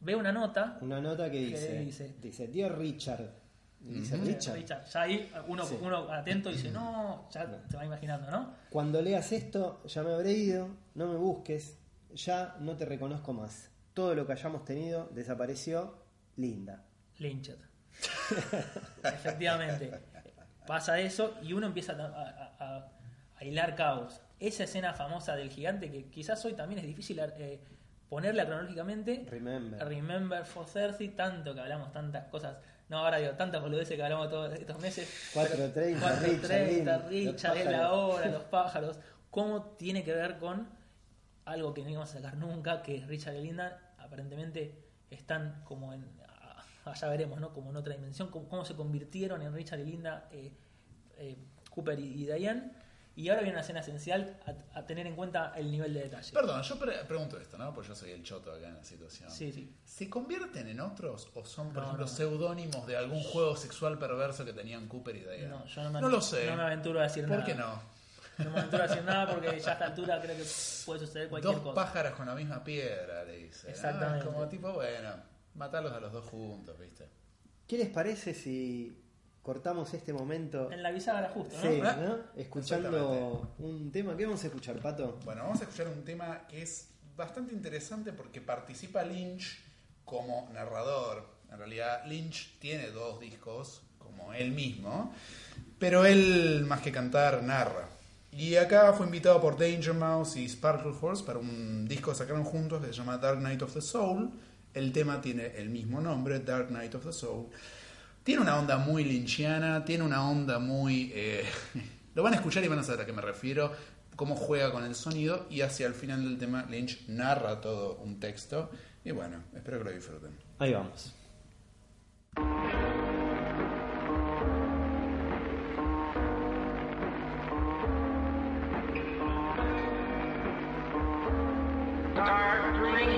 Ve una nota. Una nota que ¿Qué dice, dice? dice, Dear Richard. Y Dice Ujú. Richard. Richard. Ya ahí uno, Sí. uno atento dice, no, ya se va imaginando, ¿no? Cuando leas esto, ya me habré ido, no me busques, ya no te reconozco más. Todo lo que hayamos tenido desapareció, linda. Lynched. Efectivamente. Pasa eso y uno empieza a, a- a- a hilar cabos. esa escena famosa del gigante que quizás hoy también es difícil eh, ponerla cronológicamente. Remember. Remember for Cersei, tanto que hablamos tantas cosas. No, ahora digo, tantas boludeces que hablamos todos estos meses. 4.30, 4.30, Richard, Richard, es la hora, los pájaros. ¿Cómo tiene que ver con algo que no íbamos a sacar nunca, que es Richard y Linda? Aparentemente están como en. Allá veremos, ¿no? Como en otra dimensión. Cómo, cómo se convirtieron en Richard y Linda, eh, eh, Cooper y, y Diane. Y ahora viene una escena esencial a, a tener en cuenta el nivel de detalle. Perdón, yo pre- pregunto esto, ¿no? Porque yo soy el choto acá en la situación. Sí, sí. ¿Se convierten en otros o son, por No, ejemplo, no. seudónimos de algún juego sexual perverso que tenían Cooper y Diane? No, yo no me, lo sé. No me aventuro a decir ¿Por nada. qué no? No me aventuro a decir nada porque ya a esta altura creo que puede suceder cualquier Dos cosa. pájaros con la misma piedra, le dice. ¿no? Exactamente. Es como tipo, bueno, matarlos a los dos juntos, ¿viste? ¿Qué les parece si cortamos este momento? En la bisagra justo, ¿no? Sí, ¿no? ¿no? Escuchando un tema. ¿Qué vamos a escuchar, Pato? Bueno, vamos a escuchar un tema que es bastante interesante porque participa Lynch como narrador. En realidad, Lynch tiene dos discos, como él mismo, pero él, más que cantar, narra. Y acá fue invitado por Danger Mouse y Sparkle Horse para un disco que sacaron juntos que se llama Dark Night of the Soul. El tema tiene el mismo nombre, Dark Night of the Soul. Tiene una onda muy lynchiana, tiene una onda muy... eh, lo van a escuchar y van a saber a qué me refiero, cómo juega con el sonido y hacia el final del tema Lynch narra todo un texto. Y bueno, espero que lo disfruten. Ahí vamos. Dark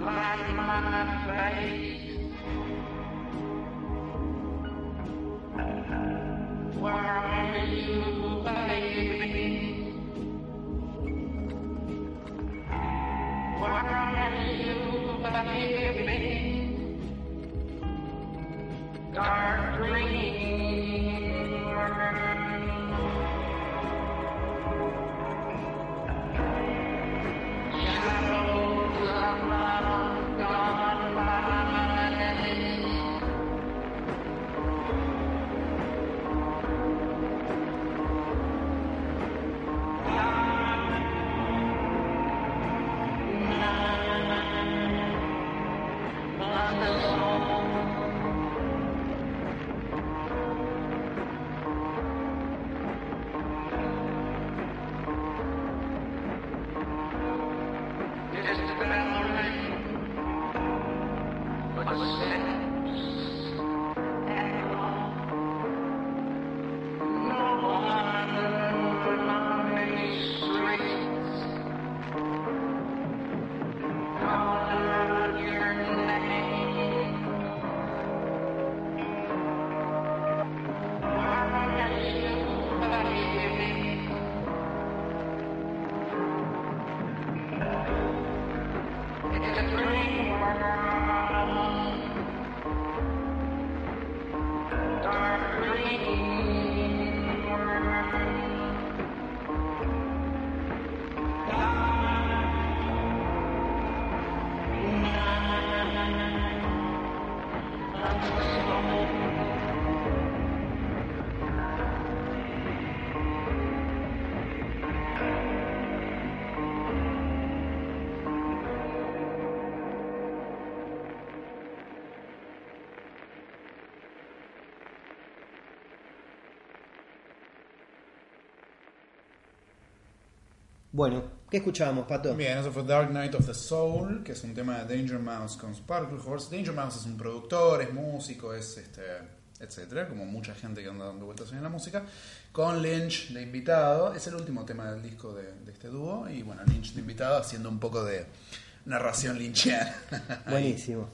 lying my face. Where are you, baby? Where are you, baby? Dark green. Bueno, ¿qué escuchábamos, Pato? Bien, eso fue Dark Night of the Soul, que es un tema de Danger Mouse con Sparkle Horse. Danger Mouse es un productor, es músico, es este, etcétera, como mucha gente que anda dando vueltas en la música. Con Lynch de invitado, es el último tema del disco de, de este dúo. Y bueno, Lynch de invitado haciendo un poco de narración lynchiana. Buenísimo.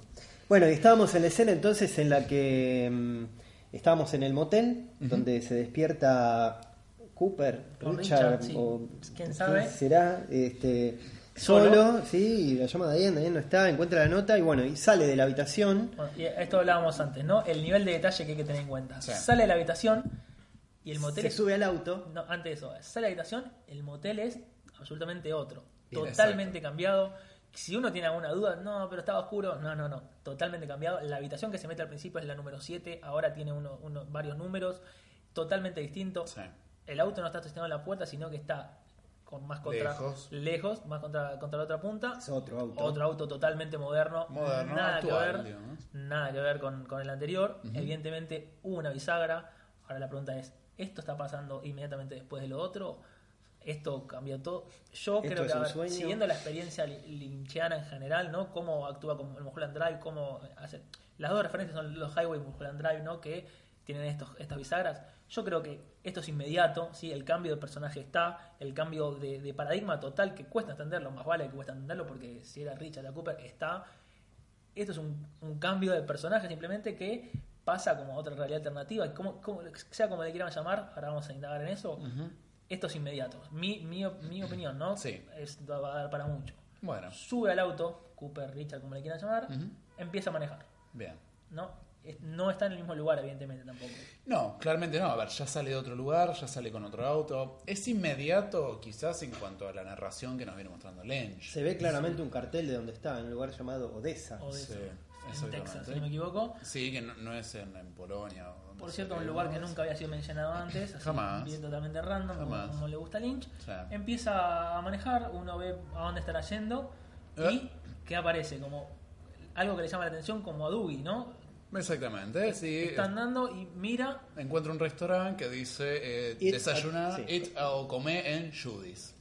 Bueno, y estábamos en la escena entonces en la que mm, estábamos en el motel, donde se despierta Cooper, Con Richard, Richard, sí. o ¿Quién sabe? será, este, Solo. solo, sí, y la llama Diane, Diane no está, encuentra la nota y bueno, y sale de la habitación. Bueno, y esto hablábamos antes, ¿no? El nivel de detalle que hay que tener en cuenta. Sí. Sale de la habitación y el motel se es- sube al auto. No, antes de eso, sale de la habitación, el motel es absolutamente otro. Bien, Totalmente cambiado. Si uno tiene alguna duda, no, pero estaba oscuro. No, no, no. Totalmente cambiado. La habitación que se mete al principio es la número 7. Ahora tiene uno, uno- varios números. Totalmente distinto. Sí. El auto no está estacionado en la puerta, sino que está con más contra, Lejos. lejos, más contra, contra la otra punta. Es otro auto. Otro auto totalmente moderno. Moderno, nada actual, que ver. digamos. Nada que ver con, con el anterior. Evidentemente hubo una bisagra. Ahora la pregunta es, ¿esto está pasando inmediatamente después de lo otro? ¿Esto cambió todo? Yo ¿Esto creo es que, a ver, sueño? siguiendo la experiencia li- lynchiana en general, ¿no? Cómo actúa con el Mulholland Drive, cómo hace... Las dos referencias son los Highway y Mulholland Drive, ¿no? Que tienen estos, estas bisagras. Yo creo que esto es inmediato, ¿sí? El cambio de personaje está, el cambio de, de paradigma total que cuesta entenderlo, más vale que cuesta entenderlo porque si era Richard la Cooper está esto es un, un cambio de personaje simplemente que pasa como a otra realidad alternativa. Como, como- sea como le quieran llamar, ahora vamos a indagar en eso. Esto es inmediato. Mi, mi, mi opinión, ¿no? Sí. Es, va a dar para mucho. Bueno, Sube al auto, Cooper, Richard, como le quieran llamar, empieza a manejar. bien. ¿no? No está en el mismo lugar, evidentemente, tampoco. No, claramente no. A ver, ya sale de otro lugar, ya sale con otro auto. Es inmediato, quizás, en cuanto a la narración que nos viene mostrando Lynch. Se ve claramente un cartel de donde está, en un lugar llamado Odessa. O de Sí, eso, en. Texas, si no me equivoco. Sí, que no, no es en, en Polonia. o donde Por cierto, un lugar que nunca había sido mencionado antes, así, Jamás. bien totalmente random, como, Jamás. como le gusta a Lynch. Sí. Empieza a manejar, uno ve a dónde estará yendo y Eh. que aparece como algo que le llama la atención como a Dewey, ¿no? Exactamente, sí. Está andando y mira, Encuentra un restaurante que dice eh, desayunar, sí. eat o comer en Judy's.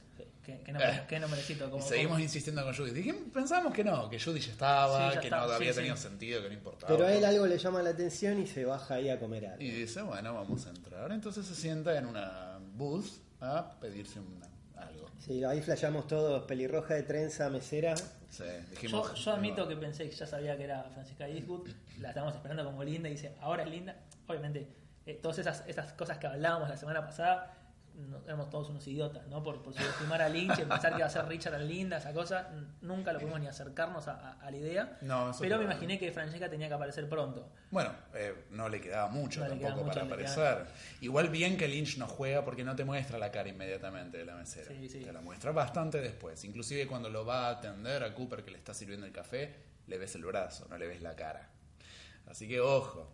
que, que nombre, Eh. que nombrecito, como, y seguimos como- insistiendo con Judy. Dije, pensamos que no, que Judy ya estaba, Sí, ya que estaba, no había sí, tenido sí. sentido, que no importaba. Pero a él algo le llama la atención y se baja ahí a comer algo. Y dice, bueno, vamos a entrar. Entonces se sienta en una booth a pedirse una- algo. Sí, ahí flasheamos todos, pelirroja de trenza, mesera. Sí, yo, dijimos, yo admito que pensé que ya sabía que era Francisca Eastwood, la estábamos esperando como linda y dice, ahora es linda. Obviamente, eh, todas esas, esas cosas que hablábamos la semana pasada, no- éramos todos unos idiotas, ¿no? Por, por subestimar a Lynch y pensar que iba a ser Richard tan linda, esa cosa, nunca lo pudimos ni acercarnos a, a- a la idea. No, pero me imaginé que Francesca tenía que aparecer pronto. Bueno, eh, no le quedaba mucho No tampoco quedaba para aparecer. Igual bien que Lynch no juega porque no te muestra la cara inmediatamente de la mesera. Sí, sí. Te la muestra bastante después. Inclusive cuando lo va a atender a Cooper que le está sirviendo el café, le ves el brazo, no le ves la cara. Así que ojo,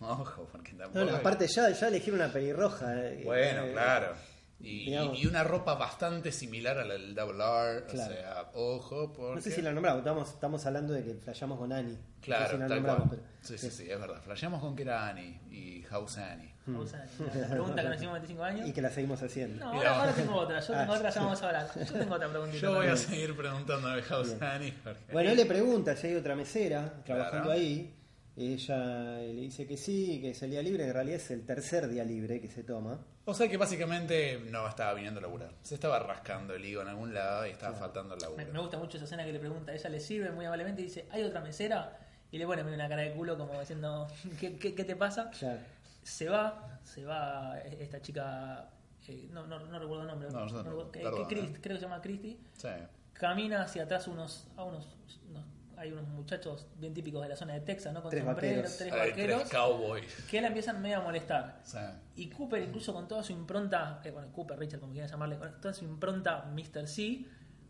ojo, porque tampoco... No, no, aparte ya, ya elegir una pelirroja. eh, Bueno, eh, claro. Y, una ropa bastante similar a la del Double R. Claro. O sea, ojo, porque... No sé si la nombramos, estamos, estamos hablando de que flasheamos con Annie. No Claro, sé si la tal nombramos, cual. pero- Sí, sí, sí, es verdad. Flasheamos con que era Annie y House Annie. O sea, la pregunta que nos hicimos 25 años. Y que la seguimos haciendo. No, ahora, ahora tengo otra. Yo tengo Ah. otra, ya vamos a hablar. Yo tengo otra preguntita. Yo voy a seguir preguntándome House Annie. porque- Bueno, él le pregunta si hay otra mesera trabajando Claro. ahí. Ella le dice que sí, que es el día libre. En realidad es el tercer día libre que se toma. O sea que básicamente no estaba viniendo a laburar. Se estaba rascando el higo en algún lado y estaba faltando el laburo. Me, me gusta mucho esa escena que le pregunta. Ella le sirve muy amablemente y dice: ¿Hay otra mesera? Y le pone una cara de culo como diciendo: ¿Qué, qué, qué te pasa? Claro. Se va, se va esta chica. eh, no, no, no recuerdo el nombre. No, recuerdo- que- perdón, eh. creo que se llama Christy. Sí. Camina hacia atrás unos, a unos, unos- hay unos muchachos bien típicos de la zona de Texas, ¿no? Con Tres sombreros, tres Hay vaqueros, tres cowboys. que la empiezan medio a molestar. Sí. Y Cooper, incluso con toda su impronta, eh, bueno, Cooper, Richard, como quieran llamarle, con toda su impronta Mr. C,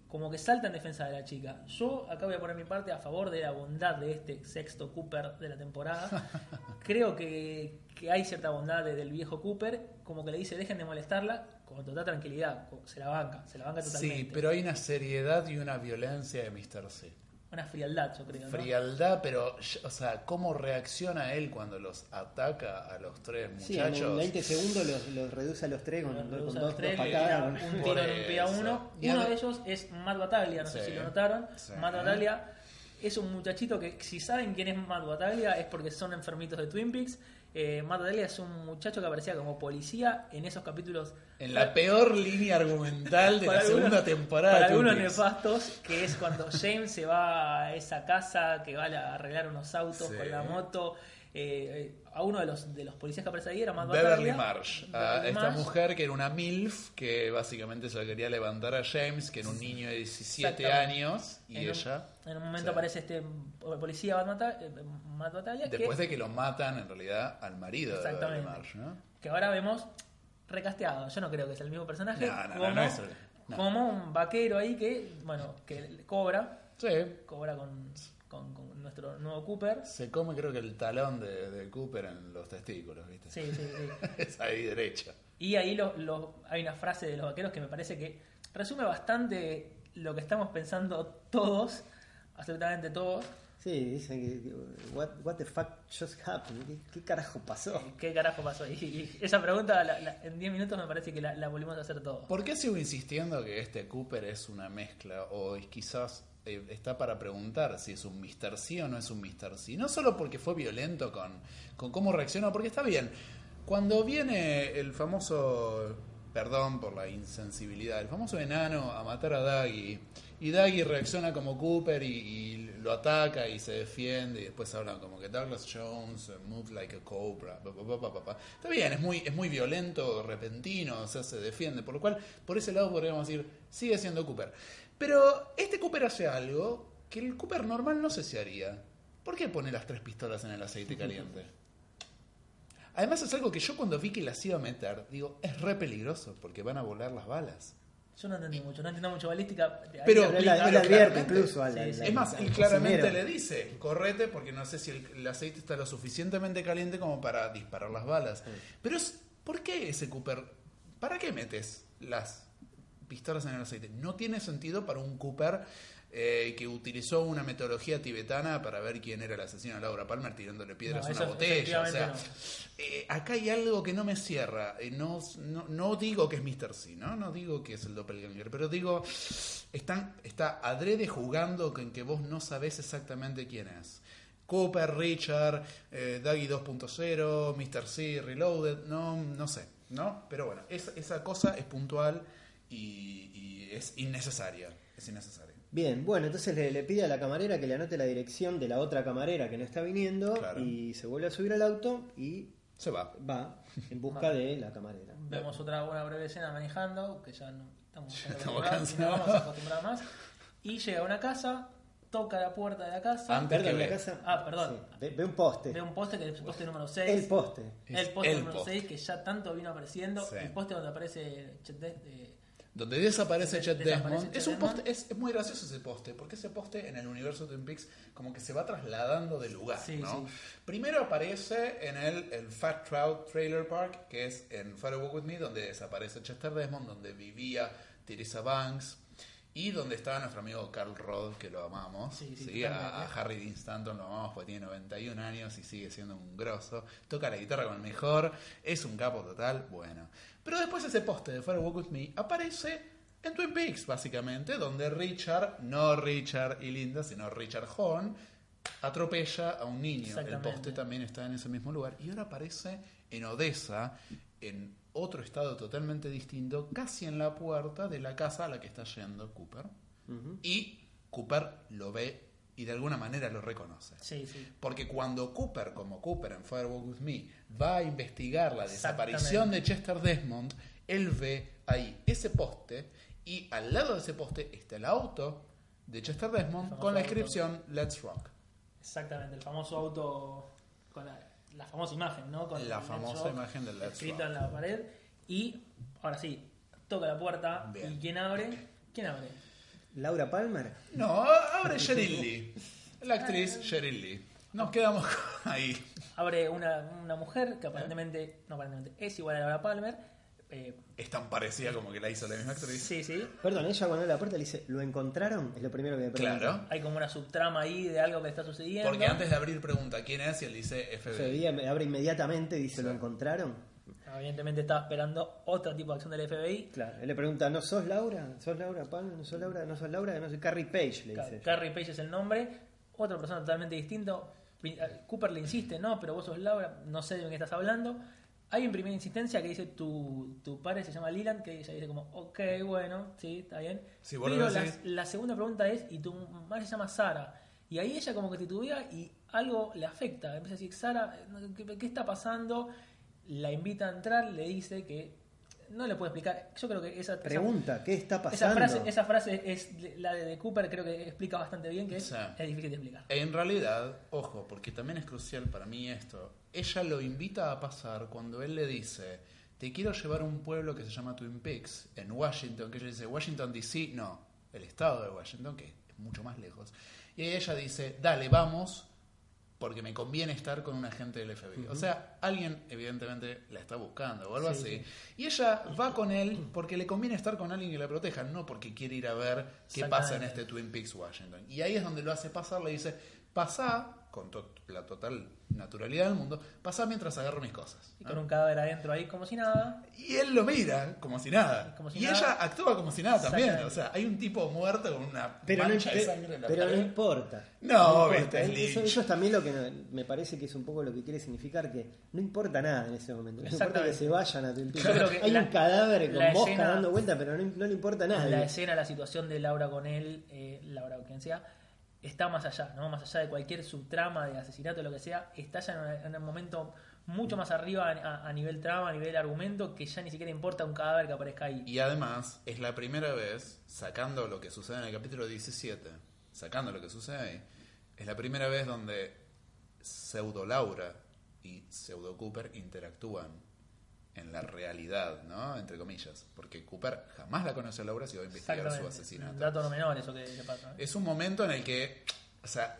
como que salta en defensa de la chica. Yo acá voy a poner mi parte a favor de la bondad de este sexto Cooper de la temporada. Creo que, que hay cierta bondad de- del viejo Cooper, como que le dice, dejen de molestarla, con total tranquilidad, se la banca, se la banca totalmente. Sí, pero hay una seriedad y una violencia de Mr. C. una frialdad, yo creo. ¿no? Frialdad, pero, o sea, ¿cómo reacciona él cuando los ataca a los tres Sí, en muchachos? 20 segundos los, los reduce a los tres con, dos, tres, dos patadas. un Por tiro en un pie a uno. Y Uno de ellos es Matt Bataglia, no sé si lo notaron. Sí. Matt Bataglia es un muchachito que, si saben quién es Matt Bataglia, es porque son enfermitos de Twin Peaks. Eh, Matt Bataglia es un muchacho que aparecía como policía en esos capítulos. En la peor línea argumental de la algunos- segunda temporada Para algunos nefastos, que es cuando James se va a esa casa que va a arreglar unos autos Sí. con la moto. Eh, a uno de los, de los policías que aparece ahí era Matt Beverly. Marsh, a Beverly esta Marsh. mujer que era una MILF, que básicamente se la quería levantar a James, que era un niño de 17 Exactamente. años, y en un- ella... en un momento aparece este policía Matt eh, que, Después de que lo matan, en realidad, al marido de Beverly. Marsh, ¿no? que ahora vemos recasteado. Yo no creo que sea el mismo personaje. No, no, no, como, no es el- no. como un vaquero ahí que, bueno, que cobra, Sí, cobra con, con- con nuestro nuevo Cooper. se come creo que el talón de, de Cooper en los testículos, ¿viste? Sí, sí, sí. es ahí derecha. Y ahí lo- lo- hay una frase de los vaqueros que me parece que resume bastante lo que estamos pensando todos, absolutamente todos. Sí, dicen que. What, what the fuck just happened? ¿Qué, qué carajo pasó? ¿Qué carajo pasó? Y, y esa pregunta la- la- en 10 minutos me parece que la, la volvimos a hacer todos. ¿Por qué sigo insistiendo que este Cooper es una mezcla o es quizás eh, está para preguntar si es un Mr. Sí o no es un Mr. Sí? No solo porque fue violento con, con cómo reaccionó, porque está bien. Cuando viene el famoso, perdón por la insensibilidad, el famoso enano a matar a Daggy y Daggy reacciona como Cooper y, lo ataca y se defiende y después hablan como que Douglas Jones eh, moved like a cobra. Está bien, es muy, es muy violento, repentino, o sea, se defiende. Por lo cual, por ese lado podríamos decir, sigue siendo Cooper. Pero este Cooper hace algo que el Cooper normal no sé si haría. ¿Por qué pone las tres pistolas en el aceite caliente? Además es algo que yo cuando vi que las iba a meter, digo, es re peligroso porque van a volar las balas. Yo no entendí mucho, no entiendo mucho balística. Pero- la claramente. incluso. Sí, sí. Es más, él claramente cocinero. le dice, correte porque no sé si el, el aceite está lo suficientemente caliente como para disparar las balas. Pero es, ¿por qué ese Cooper? ¿Para qué metes las pistolas en el aceite? No tiene sentido para un Cooper eh, que utilizó una metodología tibetana para ver quién era el asesino de Laura Palmer tirándole piedras No, a una botella. O sea, eh, acá hay algo que no me cierra. Eh, no, no, no digo que es Mr. C, ¿no? No digo que es el doppelganger, pero digo, están, está adrede jugando con que vos no sabés exactamente quién es. Cooper, Richard, Daggy 2.0, Mr. C, Reloaded, no, no sé, ¿no? Pero bueno, esa, esa cosa es puntual y, y es innecesaria. Es innecesaria. Bien, bueno, entonces le, le pide a la camarera que le anote la dirección de la otra camarera que no está viniendo Claro. y se vuelve a subir al auto y Se va. va en busca de la camarera. Vemos otra una breve escena manejando, que ya no estamos, cansados. no vamos a acostumbrar más. Y llega a una casa, toca la puerta de la casa, Perdón, la. Ah, perdón. sí, ve, ve un poste. ve un poste que es el poste número 6. El poste. El poste el número poste. 6 que ya tanto vino apareciendo. Sí. El poste donde aparece Chet De- eh, Donde desaparece Des- Chet Desmond. Es un poste, es, es muy gracioso ese poste, porque ese poste en el universo de Twin Peaks como que se va trasladando de lugar, Sí, ¿no? sí. Primero aparece en el, el Fat Trout Trailer Park, que es en Firewalk With Me, donde desaparece Chester Desmond, donde vivía Teresa Banks. Y donde estaba nuestro amigo Carl Roth, que lo amamos. Sí, a, a Harry Dean Stanton lo amamos porque tiene 91 años y sigue siendo un grosso. Toca la guitarra con el mejor. Es un capo total. Bueno. Pero después ese poste de Firewalk With Me aparece en Twin Peaks, básicamente, donde Richard, no Richard y Linda, sino Richard Horn, atropella a un niño. El poste también está en ese mismo lugar. Y ahora aparece en Odessa, en otro estado totalmente distinto, casi en la puerta de la casa a la que está yendo Cooper. Y Cooper lo ve y de alguna manera lo reconoce. Sí, sí. Porque cuando Cooper, como Cooper en Firewalk With Me, va a investigar la desaparición de Chester Desmond, él ve ahí ese poste y al lado de ese poste está el auto de Chester Desmond con la auto. inscripción Let's Rock. Exactamente, el famoso auto con la, la famosa imagen, ¿no? Con La famosa Rock imagen del Let's escrita en la pared. Y ahora sí, toca la puerta. Bien. ¿Y quién abre? ¿Quién abre? Laura Palmer. No, ahora es Sheryl Lee. La actriz Sheryl Lee. Nos quedamos ahí. Abre una, una mujer que aparentemente, no aparentemente, es igual a Laura Palmer, eh, Es tan parecida como que la hizo la misma actriz. sí, sí. Perdón, ella cuando abre la puerta le dice, ¿lo encontraron? Es lo primero que me pregunta. Claro. Hay como una subtrama ahí de algo que está sucediendo. Porque antes de abrir pregunta quién es y él dice Se FBI. veía, me abre inmediatamente y dice, ¿lo encontraron? Evidentemente estaba esperando otro tipo de acción del FBI. Claro, él le pregunta, ¿no sos Laura? ¿Sos Laura Palmer? ¿No sos Laura? ¿No sos Laura? No soy Carrie Page, le dice. Carrie Page es el nombre, otra persona totalmente distinto. Eh, Cooper le insiste, no, pero vos sos Laura, no sé de quién estás hablando. Hay en primera insistencia que dice tu, tu padre se llama Leland, que ella dice como, ok, bueno, sí, está bien. Sí, pero la segunda pregunta es, ¿y tu madre se llama Sara? Y ahí ella como que titubea y algo le afecta. Empieza a decir, Sara, ¿qué, qué está pasando? La invita a entrar, le dice que no le puede explicar. Yo creo que esa, esa- Pregunta, ¿qué está esa pasando? frase, esa frase es la de, de Cooper, creo que explica bastante bien que es, Sí. es difícil de explicar. En realidad, ojo, porque también es crucial para mí esto. Ella lo invita a pasar cuando él le dice, te quiero llevar a un pueblo que se llama Twin Peaks, en Washington, que ella dice, Washington DC, no, el estado de Washington, que es mucho más lejos. Y ella dice, dale, vamos, porque me conviene estar con un agente del FBI. O sea, alguien evidentemente la está buscando o algo Sí, así. Y ella va con él porque le conviene estar con alguien que la proteja, no porque quiere ir a ver qué pasa en este Twin Peaks Washington. Y ahí es donde lo hace pasar, le dice, pasá, con to- la total naturalidad del mundo, pasá mientras agarro mis cosas. Y ¿no? con un cadáver adentro ahí como si nada. Y él lo mira como si nada. Como si y nada. ella actúa como si nada también. O sea, hay un tipo muerto con una Pero, no, de sangre en la pero no importa. No, importa. viste, es Eso, eso es también lo que no- me parece que es un poco lo que quiere significar que no importa nada en ese momento. No importa que se vayan a que Hay la- un cadáver con mosca escena- dando vuelta, pero no, no le importa nada. La escena, la situación de Laura con él, eh, Laura o quien sea, está más allá, ¿no? Más allá de cualquier subtrama de asesinato lo que sea, está ya en, un momento mucho más arriba a- a nivel trama, a nivel argumento, que ya ni siquiera importa un cadáver que aparezca ahí. Y además, es la primera vez, sacando lo que sucede en el capítulo 17, sacando lo que sucede ahí, es la primera vez donde Pseudo Laura y Pseudo Cooper interactúan en la realidad, ¿no? Entre comillas. Porque Cooper jamás la conoce a Laura si va a investigar su asesinato. Dato no menor eso que le pasa. ¿eh? Es un momento en el que, o sea,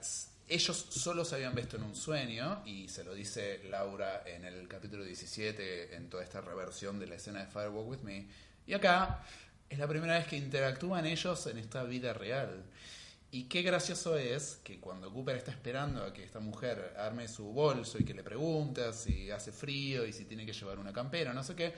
ellos solo se habían visto en un sueño y se lo dice Laura en el capítulo 17 en toda esta reversión de la escena de Firewalk With Me. Y acá es la primera vez que interactúan ellos en esta vida real. Y qué gracioso es que cuando Cooper está esperando a que esta mujer arme su bolso y que le pregunta si hace frío y si tiene que llevar una campera, no sé qué,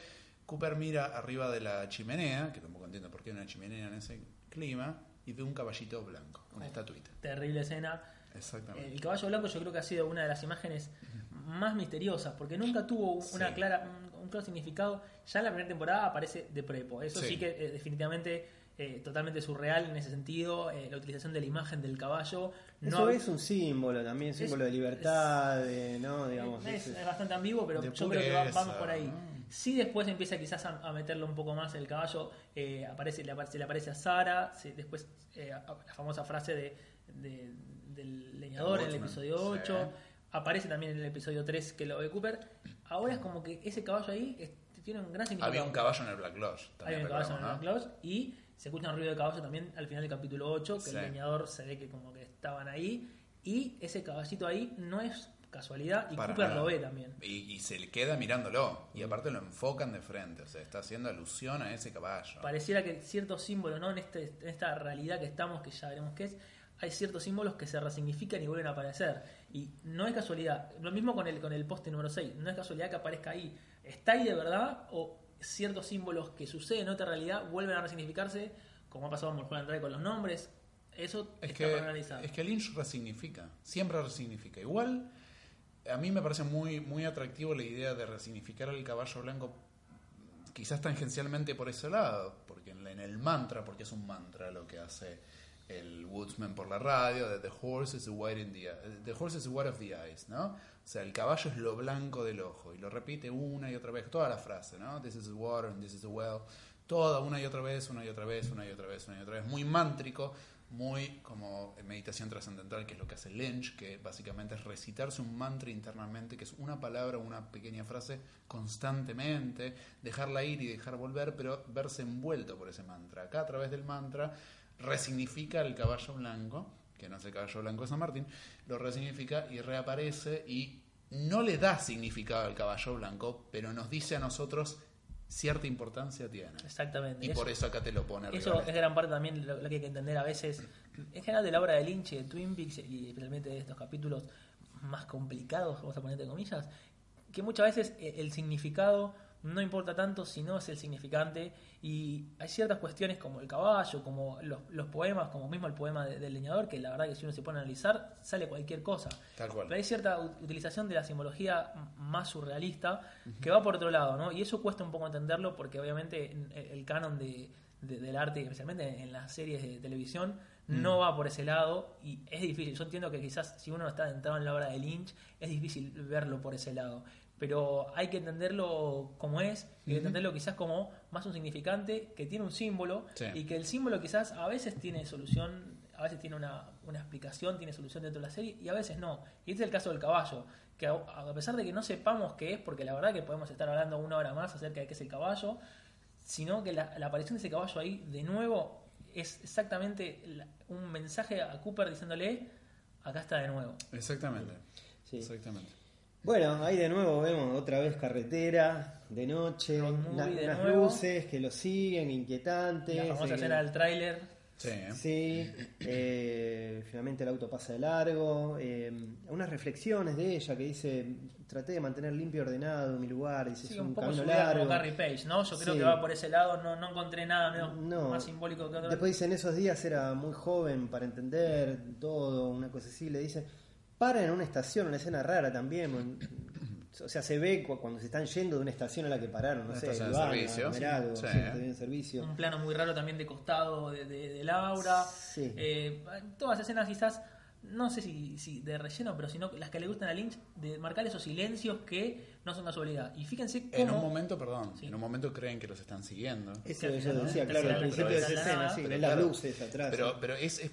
Cooper mira arriba de la chimenea, que tampoco entiendo por qué una chimenea en ese clima, y ve un caballito blanco, una estatuita. Terrible escena. Exactamente. El caballo blanco yo creo que ha sido una de las imágenes más misteriosas, porque nunca tuvo una Sí. clara, un, un claro significado. Ya en la primera temporada aparece de prepo. Eso sí, Sí. que eh, definitivamente eh, totalmente surreal en ese sentido. eh, la utilización de la imagen del caballo. Eso hab- es un símbolo también, símbolo de libertad, de, ¿no? Digamos, es, es- es bastante ambiguo, pero yo creo que va- vamos por ahí. ¿no? Si después empieza quizás a, a meterlo un poco más el caballo, eh, aparece, le aparece, le aparece a Sara, se- después eh, la famosa frase de, de- del leñador en el episodio sí. 8, aparece también en el episodio 3 que lo ve Cooper. Ahora es como que ese caballo ahí es- tiene un gran significado. Había un caballo en el Black Lodge. También un caballo en el ¿no? Black Lodge y se escucha un ruido de caballo también al final del capítulo 8, que Sí. el leñador se ve que como que estaban ahí y ese caballito ahí no es casualidad y Para Cooper nada. lo ve también. Y, y se le queda mirándolo. Y aparte lo enfocan de frente. O sea, está haciendo alusión a ese caballo. Pareciera que ciertos símbolos, ¿no? En, este, en esta realidad que estamos, que ya veremos qué es, hay ciertos símbolos que se resignifican y vuelven a aparecer. Y no es casualidad. Lo mismo con el, con el poste número 6. No es casualidad que aparezca ahí. ¿Está ahí de verdad? ¿O ciertos símbolos que suceden en otra realidad vuelven a resignificarse? Como ha pasado Drive con los nombres. Eso Es está que, para analizar. es que Lynch resignifica, siempre resignifica. Igual, a mí me parece muy, muy atractivo la idea de resignificar el caballo blanco, quizás tangencialmente por ese lado, porque en, en el mantra, porque es un mantra lo que hace el Woodsman por la radio, de The horse is the white, in the, eye- the horse is the white of the eyes, ¿no? O sea, el caballo es lo blanco del ojo, y lo repite una y otra vez, toda la frase, ¿no? This is the water and this is the well, toda una y otra vez, una y otra vez, una y otra vez, una y otra vez, muy mántrico, muy como meditación trascendental, que es lo que hace Lynch, que básicamente es recitarse un mantra internamente, que es una palabra, una pequeña frase constantemente, dejarla ir y dejar volver, pero verse envuelto por ese mantra. Acá a través del mantra resignifica el caballo blanco, que no es el caballo blanco de San Martín, lo resignifica y reaparece y no le da significado al caballo blanco, pero nos dice a nosotros cierta importancia tiene. Exactamente. Y Eso- por eso acá te lo pone. Eso es gran parte también lo, lo que hay que entender a veces, en general de la obra de Lynch de Twin Peaks, y especialmente de estos capítulos más complicados, vamos a poner entre comillas, que muchas veces eh, el significado no importa tanto si no es el significante y hay ciertas cuestiones como el caballo, como los, los poemas, como mismo el poema de- del leñador, que la verdad que si uno se pone a analizar sale cualquier cosa. Tal cual. Pero hay cierta utilización de la simbología más surrealista que va por otro lado, ¿no? Y eso cuesta un poco entenderlo porque obviamente en- el, canon de, de- del arte, especialmente en las series de televisión, no va por ese lado y es difícil. Yo entiendo que quizás si uno no está entrado en la obra de Lynch, es difícil verlo por ese lado. Pero hay que entenderlo como es, y entenderlo quizás como más un significante que tiene un símbolo Sí. y que el símbolo quizás a veces tiene solución, a veces tiene una, una explicación, tiene solución dentro de la serie y a veces no. Y este es el caso del caballo, que a, a pesar de que no sepamos qué es, porque la verdad que podemos estar hablando una hora más acerca de qué es el caballo, sino que la, la aparición de ese caballo ahí de nuevo es exactamente la- un mensaje a Cooper diciéndole, acá está de nuevo. Exactamente. Sí. Exactamente. Bueno, ahí de nuevo vemos otra vez carretera, de noche, de unas nuevo. luces que lo siguen, inquietantes. La famosa eh, escena del tráiler, Sí. ¿eh? Sí, eh, finalmente el auto pasa de largo. eh, unas reflexiones de ella que dice: Traté de mantener limpio y ordenado mi lugar. Dice: Sí, es un un poco camino largo. como Carrie Page, ¿no? Yo creo Sí. que va por ese lado, no, no encontré nada menos- No. más simbólico que otro. Después dice: En esos días era muy joven para entender todo, una cosa así. Le dice: Para en una estación, una escena rara también. O sea, se ve cu- cuando se están yendo de una estación a la que pararon, no Una sé, de servicio. comer algo, Sí. sí, servicio. un plano muy raro también de costado de, de- de Laura. Sí. Eh, todas escenas quizás, no sé si, si de relleno, pero sino las que le gustan a Lynch, de marcar esos silencios que no son casualidad. Y fíjense cómo... En un momento, perdón, Sí. en un momento creen que los están siguiendo. Eso, eso decía, claro, al Pero principio de es- esa escena, sí, las luces atrás. Pero, pero es, es-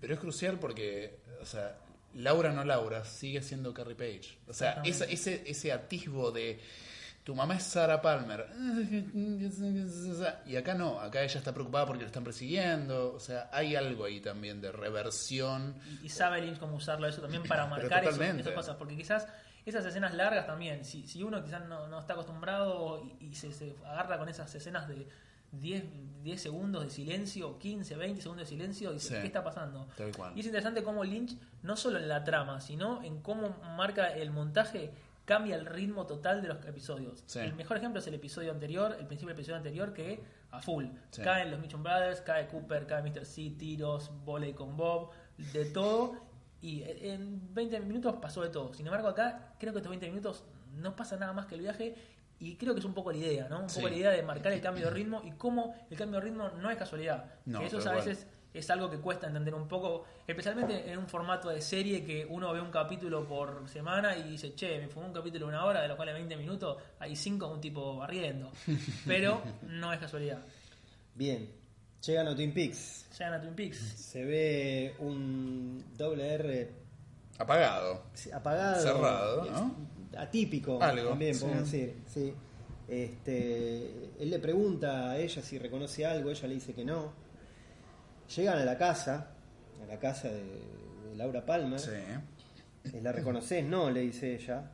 pero es crucial porque, o sea, Laura no Laura sigue siendo Carrie Page. O sea, esa- ese, ese atisbo de tu mamá es Sarah Palmer. Y acá no, acá ella está preocupada porque lo están persiguiendo. O sea, hay algo ahí también de reversión. y, y sabe Lynch cómo usarlo eso también para marcar eso- esas cosas. Porque quizás esas escenas largas también, si, si uno quizás no, no está acostumbrado y, y se, se agarra con esas escenas de 10, 10 segundos de silencio, 15, 20 segundos de silencio, dice, Sí. ¿qué está pasando? Y es interesante cómo Lynch, no solo en la trama, sino en cómo marca el montaje, cambia el ritmo total de los episodios. Sí. El mejor ejemplo es el episodio anterior, el principio del episodio anterior, que a full. Sí. Caen los Mitchum Brothers, cae Cooper, cae Mr. C, tiros, volei con Bob, de todo. Y en 20 minutos pasó de todo. Sin embargo, acá creo que estos 20 minutos no pasa nada más que el viaje. Y creo que es un poco la idea, ¿no? Un Sí. poco la idea de marcar el cambio de ritmo y cómo el cambio de ritmo no es casualidad. No, que eso a cual. veces es algo que cuesta entender un poco, especialmente en un formato de serie que uno ve un capítulo por semana y dice, che, me fumé un capítulo de una hora, de los cuales 20 minutos, hay 5 un tipo barriendo. Pero no es casualidad. Bien, llegan a Twin Peaks. Llegan a Twin Peaks. Se ve un doble R Apagado. apagado. Cerrado, ¿no? Atípico Algo, también, sí. podemos decir. Sí. Este, él le pregunta a ella si reconoce algo, ella le dice que no. Llegan a la casa, a la casa de, de Laura Palmer. Sí. ¿La reconoces? No, le dice ella.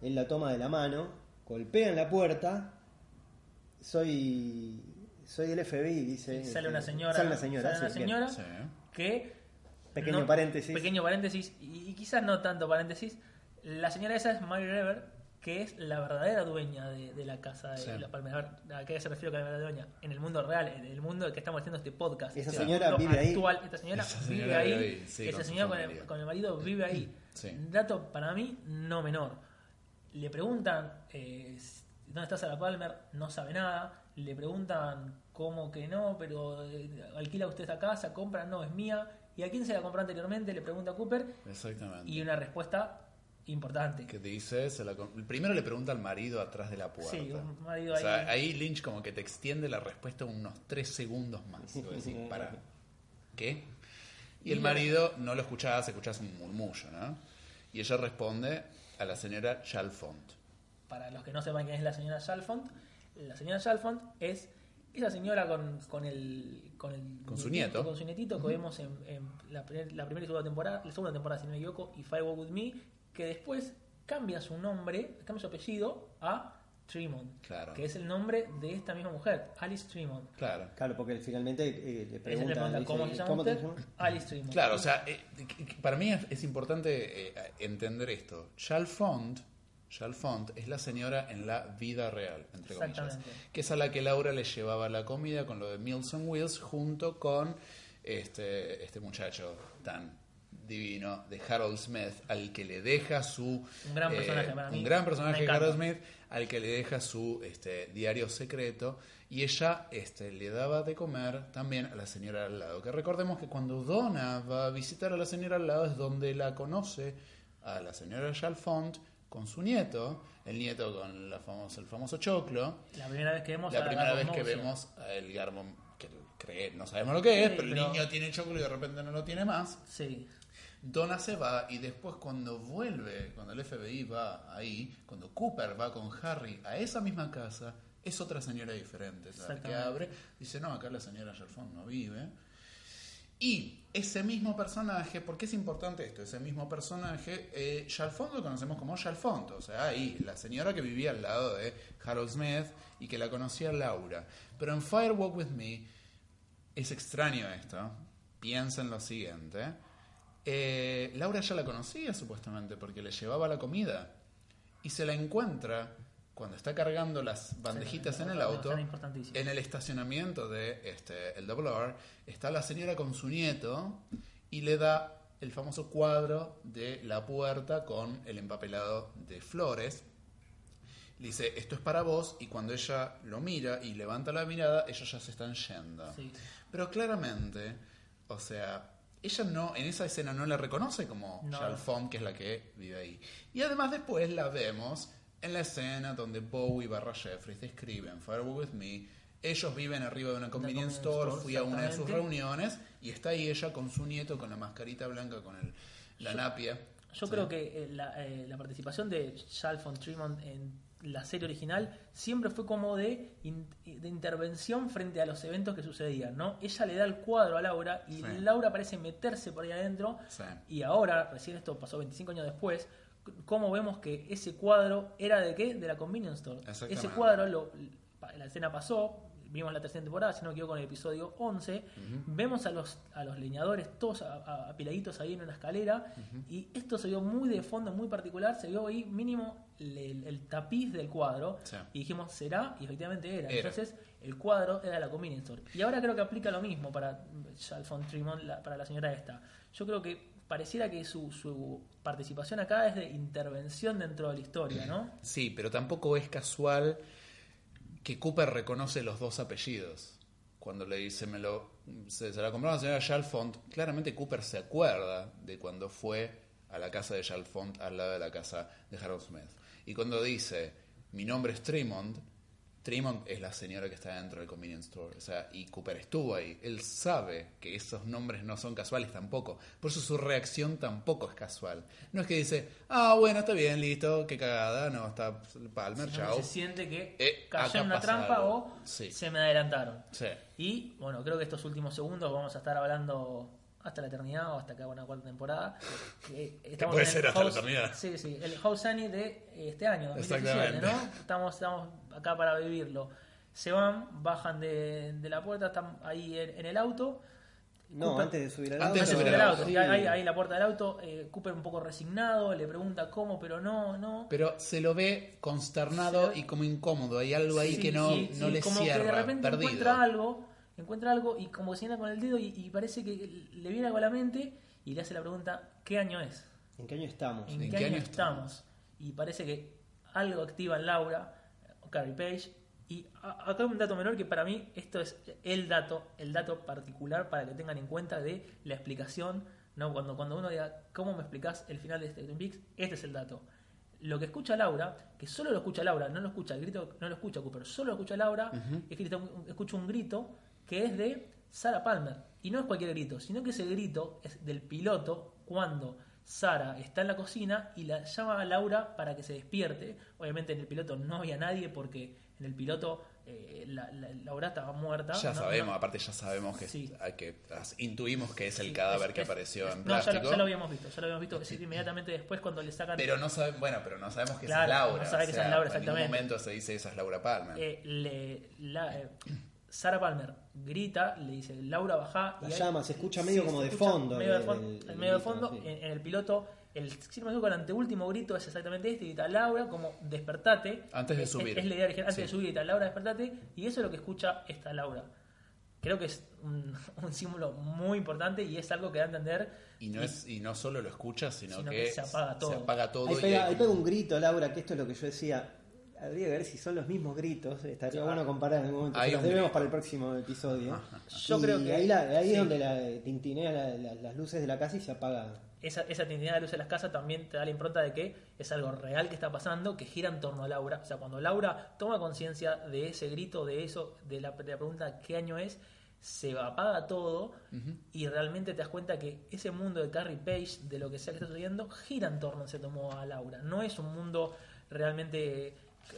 Él la toma de la mano, golpea en la puerta. Soy soy del FBI, dice. Sale una señora. Sale una señora. sale una sí, señora Sí. que. Pequeño paréntesis. Pequeño paréntesis. Y, y quizás no tanto paréntesis. La señora esa es Mary Rever, que es la verdadera dueña de, de la casa de Sí. la Palmera. ¿A qué se refiere con la verdadera dueña? En el mundo real, en el mundo que estamos haciendo este podcast. Esa señora mundo vive ahí. actual, Esta señora, Esa vive señora ahí. vive ahí, sí, esa con señora con el, familia. con el marido vive ahí. Sí. Dato para mí no menor. Le preguntan eh, dónde está Sarah Palmer, no sabe nada. Le preguntan cómo que no, pero eh, alquila usted esta casa, compra, no, es mía. ¿Y a quién se la compró anteriormente? Le pregunta Cooper. Exactamente. Y una respuesta importante. que te dice, se la primero le pregunta al marido atrás de la puerta. Sí, un marido O sea, ahí. Lynch como que te extiende la respuesta unos tres segundos más. Y vos decís, para, ¿qué? Y el marido no lo escuchás, escuchás un murmullo, ¿no? Y ella responde a la señora Chalfont. Para los que no sepan quién es la señora Chalfont, la señora Chalfont es esa señora con, con el con el Con su nieto. con su nietito que vemos en, en la, primer- la primera y segunda temporada la segunda temporada si no me equivoco y Firewalk with Me que después cambia su nombre cambia su apellido a Tremont, Claro. que es el nombre de esta misma mujer, Alice Tremont. Claro. Claro, porque finalmente eh, le le pregunta, cómo dice, se llama ¿cómo te usted? llamas? Alice Tremont. Claro, o sea, eh, para mí es, es importante eh, entender esto. Chalfont, Chalfont es la señora en la vida real, entre comillas. Exactamente. Que es a la que Laura le llevaba la comida con lo de Meals on Wheels junto con este, este muchacho tan divino de Harold Smith, al que le deja su... Un gran eh, personaje para mí. Un gran personaje encanta. Harold Smith, al que le deja su este, diario secreto y ella este, le daba de comer también a la señora al lado. Que recordemos que cuando Donna va a visitar a la señora al lado es donde la conoce a la señora Chalfont con su nieto, el nieto con la famosa, el famoso choclo. La primera vez que vemos La a primera vez que vemos a el Garbo, que cree, no sabemos lo que es, Sí, pero el pero- niño tiene choclo y de repente no lo tiene más. Sí, Donna se va y después cuando vuelve, cuando el FBI va ahí, cuando Cooper va con Harry a esa misma casa, es otra señora diferente. ¿sabes? Que abre, dice, no, acá la señora Chalfont no vive. Y ese mismo personaje, ¿por qué es importante esto? Ese mismo personaje, eh, lo conocemos como Chalfont, o sea, ahí, la señora que vivía al lado de Harold Smith y que la conocía Laura. Pero en Firewalk With Me es extraño esto. Piensa en lo siguiente. Eh, Laura ya la conocía supuestamente porque le llevaba la comida. Y se la encuentra cuando está cargando las bandejitas en el auto en el estacionamiento de este, el Double R está la señora con su nieto y le da el famoso cuadro de la puerta con el empapelado de flores. Le dice esto es para vos y cuando ella lo mira y levanta la mirada ellos ya se están yendo. Sí. pero claramente, o sea, ella no, en esa escena no la reconoce como No. Que es la que vive ahí. Y además después la vemos en la escena donde Bowie barra Jeffries describen Firewalk With Me. Ellos viven arriba de una convenience store, fui a una de sus reuniones y está ahí ella con su nieto con la mascarita blanca, con el, la napia. Yo Sí. creo que eh, la, eh, la participación de von Tremont en la serie original siempre fue como de, in- de intervención frente a los eventos que sucedían, ¿no? Ella le da el cuadro a Laura y Sí. Laura parece meterse por ahí adentro Sí. y ahora, recién esto pasó 25 años después, cómo vemos que ese cuadro era de qué? De la convenience store. Ese cuadro, lo, la escena pasó, vimos la tercera temporada, si no me equivoco, en el episodio 11, vemos a los, a los leñadores todos apiladitos ahí en una escalera y esto se vio muy de fondo, muy particular, se vio ahí mínimo el, el tapiz del cuadro Sí. y dijimos, ¿será? Y efectivamente era. Era. Entonces el cuadro era la convenience store. Y ahora creo que aplica lo mismo para Charles von Tremont, la- para la señora esta. Yo creo que pareciera que su, su participación acá es de intervención dentro de la historia, ¿no? Sí, pero tampoco es casual que Cooper reconoce los dos apellidos. Cuando le dice, me lo, se, se la compró la señora Chalfont, claramente Cooper se acuerda de cuando fue a la casa de Chalfont al lado de la casa de Harold Smith. Y cuando dice, mi nombre es Tremont, Tremont es la señora que está dentro del convenience store. O sea, y Cooper estuvo ahí. Él sabe que esos nombres no son casuales tampoco. Por eso su reacción tampoco es casual. No es que dice, ah, bueno, está bien, listo, qué cagada, no, está Palmer, chao. se siente que Eh, cayó en una trampa algo. o Sí. se me adelantaron. Sí. Y bueno, creo que estos últimos segundos vamos a estar hablando hasta la eternidad o hasta acá una cuarta temporada. Que estamos puede en ser hasta la House- eternidad. Sí, sí, el House Annie de este año, 2017, Exactamente. ¿no? Estamos, estamos acá para vivirlo. Se van, bajan de, de la puerta, están ahí en, en el auto. No, Cooper- antes de subir al Antes auto. de subir al auto, sí, ahí, ahí la puerta del auto, eh, Cooper un poco resignado, le pregunta cómo, pero no, no. Pero se lo ve consternado lo- y como incómodo. Hay algo ahí Sí, que no, sí, no sí, le como cierra, que de repente perdido. encuentra algo, encuentra algo y como que señala con el dedo y, y parece que le viene algo a la mente y le hace la pregunta, ¿qué año es? ¿En qué año estamos? ¿En, qué, año, estamos? Y parece que algo activa en Laura, o Carrie Page. Y acá un dato menor que para mí esto es el dato, el dato particular para que tengan en cuenta de la explicación, ¿no? Cuando, cuando uno diga, ¿cómo me explicás el final de este Twin Peaks? Este es el dato. Lo que escucha Laura, que solo lo escucha Laura, no lo escucha el grito, no lo escucha Cooper, solo lo escucha Laura, es que grita un- escucha un grito que es de Sarah Palmer. Y no es cualquier grito, sino que ese grito es del piloto cuando Sara está en la cocina y la llama a Laura para que se despierte. Obviamente en el piloto no había nadie porque en el piloto eh, la, la- Laura estaba muerta. Ya No- sabemos, no- aparte ya sabemos que, Sí. que intuimos que es el sí, cadáver es- que es- apareció es- en no, ya lo- plástico. ya, lo habíamos visto, ya lo habíamos visto. Es decir, inmediatamente después cuando le sacan... Pero no sabemos, bueno, pero no sabemos que Claro, es Laura. no sabe que o es Laura, En ningún exactamente. momento se dice esa es Laura Palmer. eh, le, la, eh, Sarah Palmer grita, le dice Laura baja. La y llama, se escucha medio como se de escucha fondo Medio de fondo, del medio de fondo, sí. en, en el piloto, el, si no me equivoco, el anteúltimo grito es exactamente este, grita Laura, como despertate. Antes de Es- subir. Es, la idea original, antes Sí. de subir, grita Laura, despertate. Y eso es lo que escucha esta Laura. Creo que es un, un símbolo muy importante y es algo que da a entender. y, no es, y no solo lo escuchas, sino, Sino que, que se apaga todo. Se apaga todo Ahí y pega, hay ahí como- pega un grito, Laura, que esto es lo que yo decía. Habría que ver si son los mismos gritos. Estaría bueno comparar en algún momento. Se los debemos para el próximo episodio. Yo Y creo que- ahí, la- ahí sí. es donde la, tintinea la- la- las luces de la casa y se apaga. esa, esa tintinidad de luz en las casas también te da la impronta de que es algo real que está pasando, que gira en torno a Laura. O sea, cuando Laura toma conciencia de ese grito, de eso, de la, de la pregunta ¿qué año es? Se apaga todo y realmente te das cuenta que ese mundo de Carrie Page, de lo que sea que está sucediendo, gira en torno cierto modo a Laura. No es un mundo realmente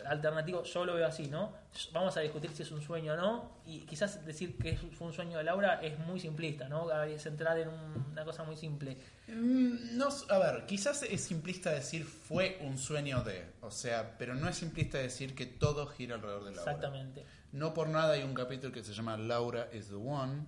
alternativo, yo lo veo así, ¿no? Vamos a discutir si es un sueño o no, y quizás decir que fue un sueño de Laura es muy simplista, ¿no? Es entrar en un- una cosa muy simple. Mm, No, a ver, quizás es simplista decir fue un sueño de, o sea, pero no es simplista decir que todo gira alrededor de Laura. Exactamente. No por nada hay un capítulo que se llama Laura is the One.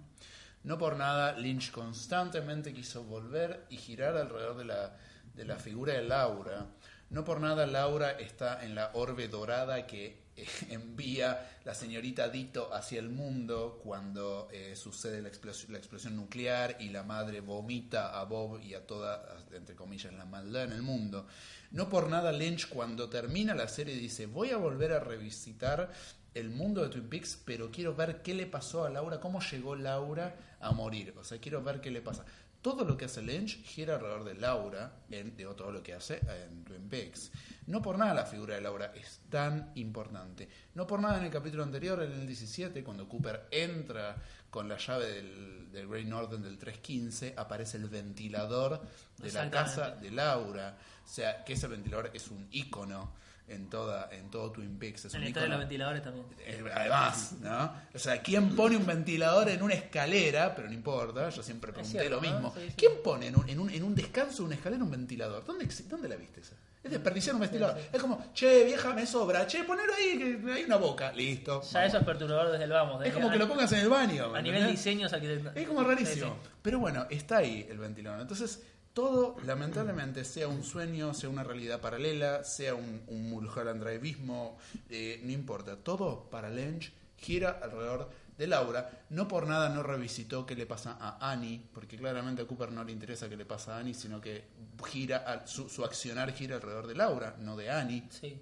No por nada Lynch constantemente quiso volver y girar alrededor de la, de la figura de Laura. No por nada Laura está en la orbe dorada que envía la señorita Dito hacia el mundo cuando eh, sucede la explosión, la explosión nuclear y la madre vomita a Bob y a toda, entre comillas, la maldad en el mundo. No por nada Lynch cuando termina la serie dice voy a volver a revisitar el mundo de Twin Peaks, pero quiero ver qué le pasó a Laura, cómo llegó Laura a morir. O sea, quiero ver qué le pasa. Todo lo que hace Lynch gira alrededor de Laura, en, todo lo que hace en Twin Peaks. No por nada la figura de Laura es tan importante. No por nada en el capítulo anterior, en el 17, cuando Cooper entra con la llave del, del Great Northern del 315, aparece el ventilador de la casa de Laura. O sea, que ese ventilador es un ícono en toda en todo Twin Peaks. Es En un historia de los ventiladores también. eh, Además, ¿no? O sea, ¿quién pone un ventilador en una escalera? Pero no importa, yo siempre pregunté cierto, lo ¿no? mismo. Sí, sí. ¿Quién pone en un, en, un, en un descanso de una escalera un ventilador? ¿Dónde, ¿Dónde la viste esa? Es desperdiciar un ventilador. Es como, che, vieja, me sobra. Che, ponelo ahí, que hay una boca. Listo. Ya vamos. eso es perturbador desde el vamos. Es desde- como que lo pongas en el baño. ¿me a nivel entendés? diseño es Es como rarísimo. Pero bueno, está ahí el ventilador. Entonces, todo, lamentablemente, sea un sueño, sea una realidad paralela, sea un, un Mulholland Driveismo, eh, no importa. Todo para Lynch gira alrededor de Laura. No por nada no revisitó qué le pasa a Annie, porque claramente a Cooper no le interesa qué le pasa a Annie, sino que gira su, su accionar gira alrededor de Laura, no de Annie. Sí.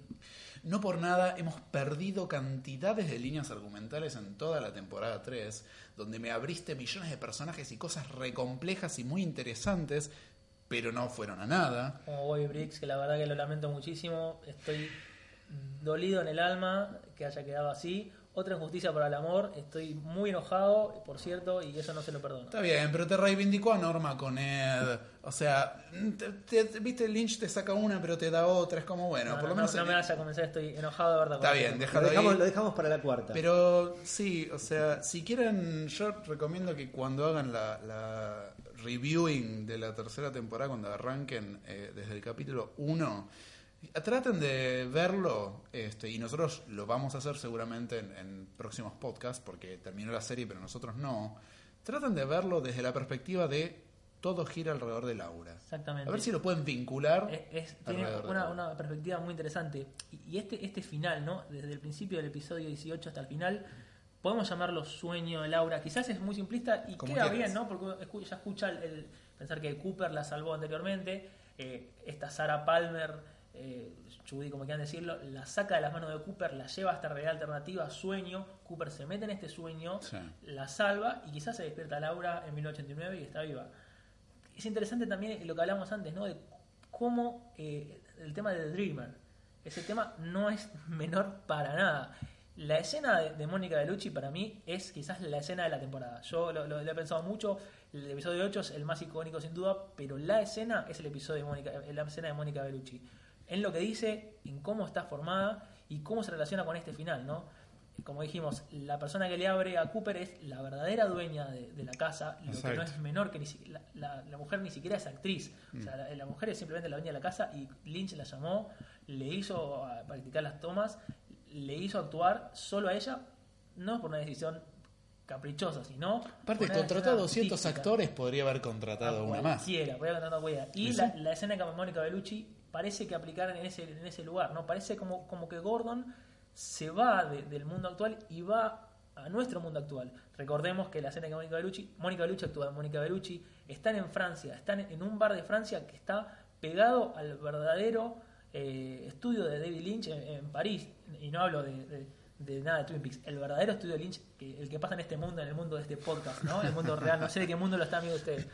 No por nada hemos perdido cantidades de líneas argumentales en toda la temporada 3, donde me abriste millones de personajes y cosas recomplejas y muy interesantes, pero no fueron a nada. Como Bobby Briggs, que la verdad que lo lamento muchísimo. Estoy dolido en el alma que haya quedado así. Otra injusticia para el amor. Estoy muy enojado, por cierto, y eso no se lo perdono. Está bien, pero te reivindicó a Norma con Ed. O sea, te- te- viste, Lynch te saca una, pero te da otra. Es como, bueno, No, por no, lo no, menos... no me vayas a comenzar, estoy enojado de verdad. con Está bien, Lo déjalo dejamos, ahí. lo dejamos para la cuarta. Pero sí, o sea, si quieren, yo recomiendo que cuando hagan la, la reviewing de la tercera temporada, cuando arranquen eh, desde el capítulo 1, traten de verlo, este, y nosotros lo vamos a hacer seguramente en, en próximos podcasts, porque terminó la serie, pero nosotros no. Traten de verlo desde la perspectiva de todo gira alrededor de Laura. Exactamente. A ver si lo pueden vincular. Es- es- tiene una perspectiva muy interesante. Y, y este, este final, ¿no? Desde el principio del episodio 18 hasta el final, podemos llamarlo sueño de Laura. Quizás es muy simplista y Como queda quieras. bien, ¿no? Porque escu- ya escucha el, el pensar que Cooper la salvó anteriormente. eh, esta Sarah Palmer, eh, Judy, como quieran decirlo, la saca de las manos de Cooper, la lleva a esta realidad alternativa, sueño. Cooper se mete en este sueño, Sí. la salva y quizás se despierta Laura en 1989 y está viva es interesante también lo que hablamos antes, ¿no? De cómo eh, el tema de The Dreamer, ese tema no es menor para nada. La escena de, de Mónica Bellucci para mí es quizás la escena de la temporada. Yo lo, lo- lo he pensado mucho, el episodio 8 es el más icónico sin duda, pero la escena es el episodio de Mónica, eh, la escena de Mónica Bellucci. En lo que dice, en cómo está formada y cómo se relaciona con este final, ¿no? como dijimos, la persona que le abre a Cooper es la verdadera dueña de, de la casa, lo que no es menor que ni si- la, la- la mujer ni siquiera es actriz. O sea, la, la mujer es simplemente la dueña de la casa y Lynch la llamó, le hizo practicar las tomas, le hizo actuar solo a ella, no por una decisión caprichosa, sino. Aparte, contratado decisión 200 artística. actores, podría haber contratado A una más. cualquiera, podría haber contratado a cualquiera. Y Sí, la, la escena que Mónica Bellucci parece que aplicaran en ese, en ese lugar, ¿no? Parece como, como que Gordon se va de- del mundo actual y va a nuestro mundo actual. Recordemos que la escena que Mónica Bellucci, Mónica Bellucci actúa Mónica Bellucci, están en Francia, están en un bar de Francia que está pegado al verdadero eh, estudio de David Lynch en, en París. Y no hablo de, de- de nada de Twin Peaks, el verdadero estudio de Lynch, que, el que pasa en este mundo, en el mundo de este podcast, ¿no? El mundo real, no sé de qué mundo lo están viendo ustedes.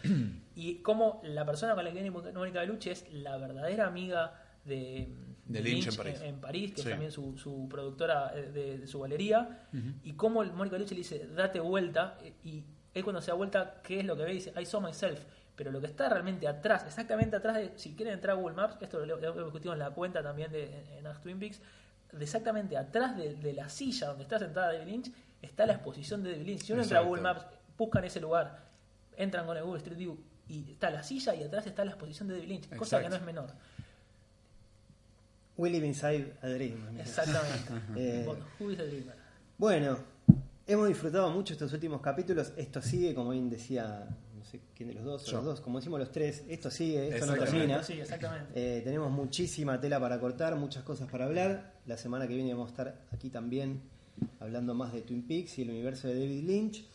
Y como la persona con la que viene Mónica Bellucci es la verdadera amiga de, De Lynch en París. en París, que Sí. es también su, su productora de, de su galería, y como Mónica Bellucci le dice, date vuelta, y él cuando se da vuelta, ¿qué es lo que ve? Dice, I saw myself. Pero lo que está realmente atrás, exactamente atrás de, si quieren entrar a Google Maps, esto lo, lo discutimos en la cuenta también de en, en Ask Twin Peaks, de exactamente atrás de, de la silla donde está sentada David Lynch, está la exposición de David Lynch. Si uno entra a. Google Maps, buscan ese lugar, entran con el Google Street View, y está la silla y atrás está la exposición de David Lynch, cosa que no es menor. We live inside a dream. Exactamente. Eh, Bueno, Who is the Dreamer? Bueno, hemos disfrutado mucho estos últimos capítulos. Esto sigue, como bien decía, sé quién de los dos, o los dos, como decimos los tres, esto sigue, esto no termina. Sí, exactamente. Eh, tenemos muchísima tela para cortar, muchas cosas para hablar. La semana que viene vamos a estar aquí también hablando más de Twin Peaks y el universo de David Lynch.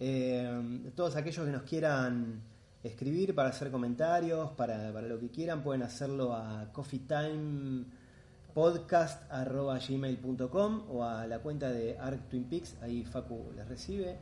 Eh, todos aquellos que nos quieran escribir para hacer comentarios, para, para lo que quieran, pueden hacerlo a coffeetimepodcast.gmail.com o a la cuenta de Arc Twin Peaks, ahí Facu les recibe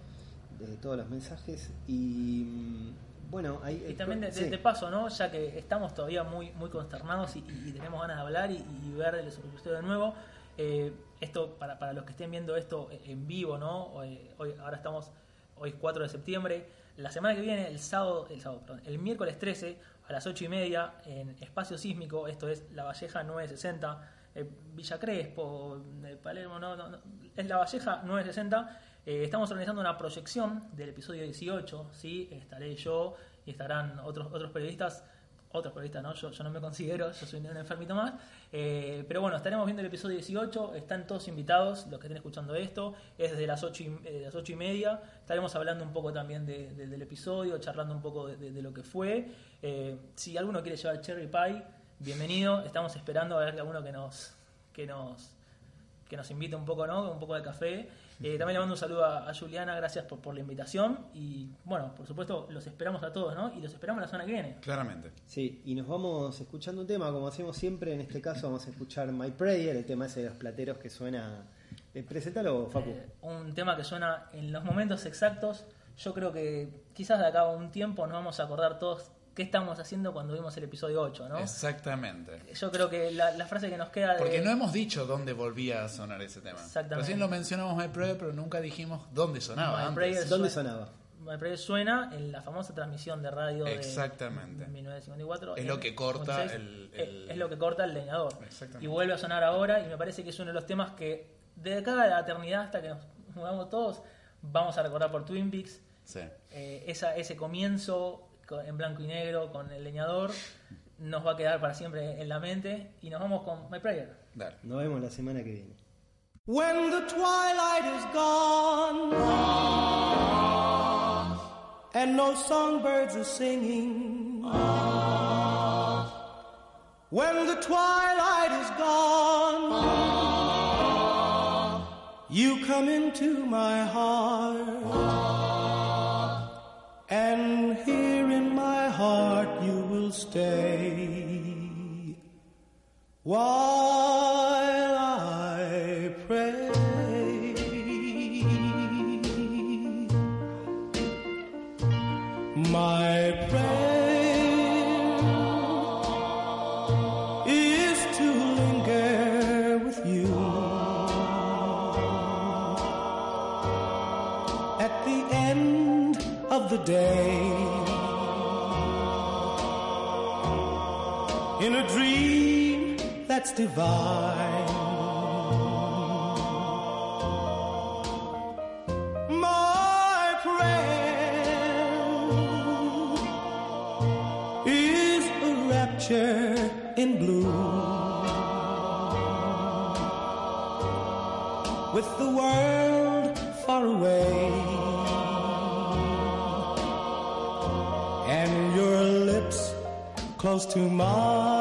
de todos los mensajes. Y mm, bueno, ahí... Y también de, sí. de paso, ¿no? Ya que estamos todavía muy, muy consternados y, y tenemos ganas de hablar y, y ver episodio de nuevo. eh, esto, para, para los que estén viendo esto en vivo, ¿no? Hoy, hoy- ahora estamos, hoy es 4 de septiembre. La semana que viene, el sábado, el sábado, perdón, el miércoles 13 a las 8 y media en Espacio Sísmico, esto es La Valleja 960, eh, Villa Crespo, eh, Palermo, no, no, no, es La Valleja 960. Eh, estamos organizando una proyección del episodio 18, ¿sí? Estaré yo y estarán otros, otros periodistas, otros periodistas, ¿no? Yo, yo no me considero, yo soy un enfermito más. Eh, pero bueno, estaremos viendo el episodio 18, están todos invitados, los que estén escuchando esto, es desde las 8 y, eh, las ocho y media. Estaremos hablando un poco también de- de- del episodio, charlando un poco de, lo que fue. Si alguno quiere llevar cherry pie, bienvenido. Estamos esperando a ver alguno que nos, que nos, que nos invite un poco, ¿no? Un poco de café. Eh, también le mando un saludo a, a Juliana, gracias por, por la invitación. Y bueno, por supuesto, los esperamos a todos, ¿no? Y los esperamos la semana que viene. Claramente. Sí, y nos vamos escuchando un tema, como hacemos siempre, en este caso vamos a escuchar My Prayer, el tema ese de los plateros que suena... Eh, presentalo, Facu. Eh, un tema que suena en los momentos exactos. Yo creo que quizás de acá a un tiempo nos vamos a acordar todos qué estamos haciendo cuando vimos el episodio 8, ¿no? Exactamente. Yo creo que la, la frase que nos queda de... Porque no hemos dicho dónde volvía a sonar ese tema. Exactamente. Recién lo mencionamos My Prayer, pero nunca dijimos dónde sonaba My antes. ¿Dónde suena- sonaba? My Prayer suena en la famosa transmisión de radio Exactamente. de 1954. Es en lo que corta 56. el- Es- el- Es lo que corta el leñador. Exactamente. Y vuelve a sonar ahora y me parece que es uno de los temas que de acá a la eternidad hasta que nos mudamos todos vamos a recordar por Twin Peaks. Sí. Eh, esa, ese comienzo en blanco y negro con el leñador nos va a quedar para siempre en la mente y nos vamos con My Prayer. Dale. Nos vemos la semana que viene. When the twilight is gone and no songbirds are singing, when the twilight is gone, you come into my heart, and stay while I pray. My prayer is to linger with you at the end of the day. that's divine. My prayer is a rapture in blue, with the world far away. And your lips close to mine.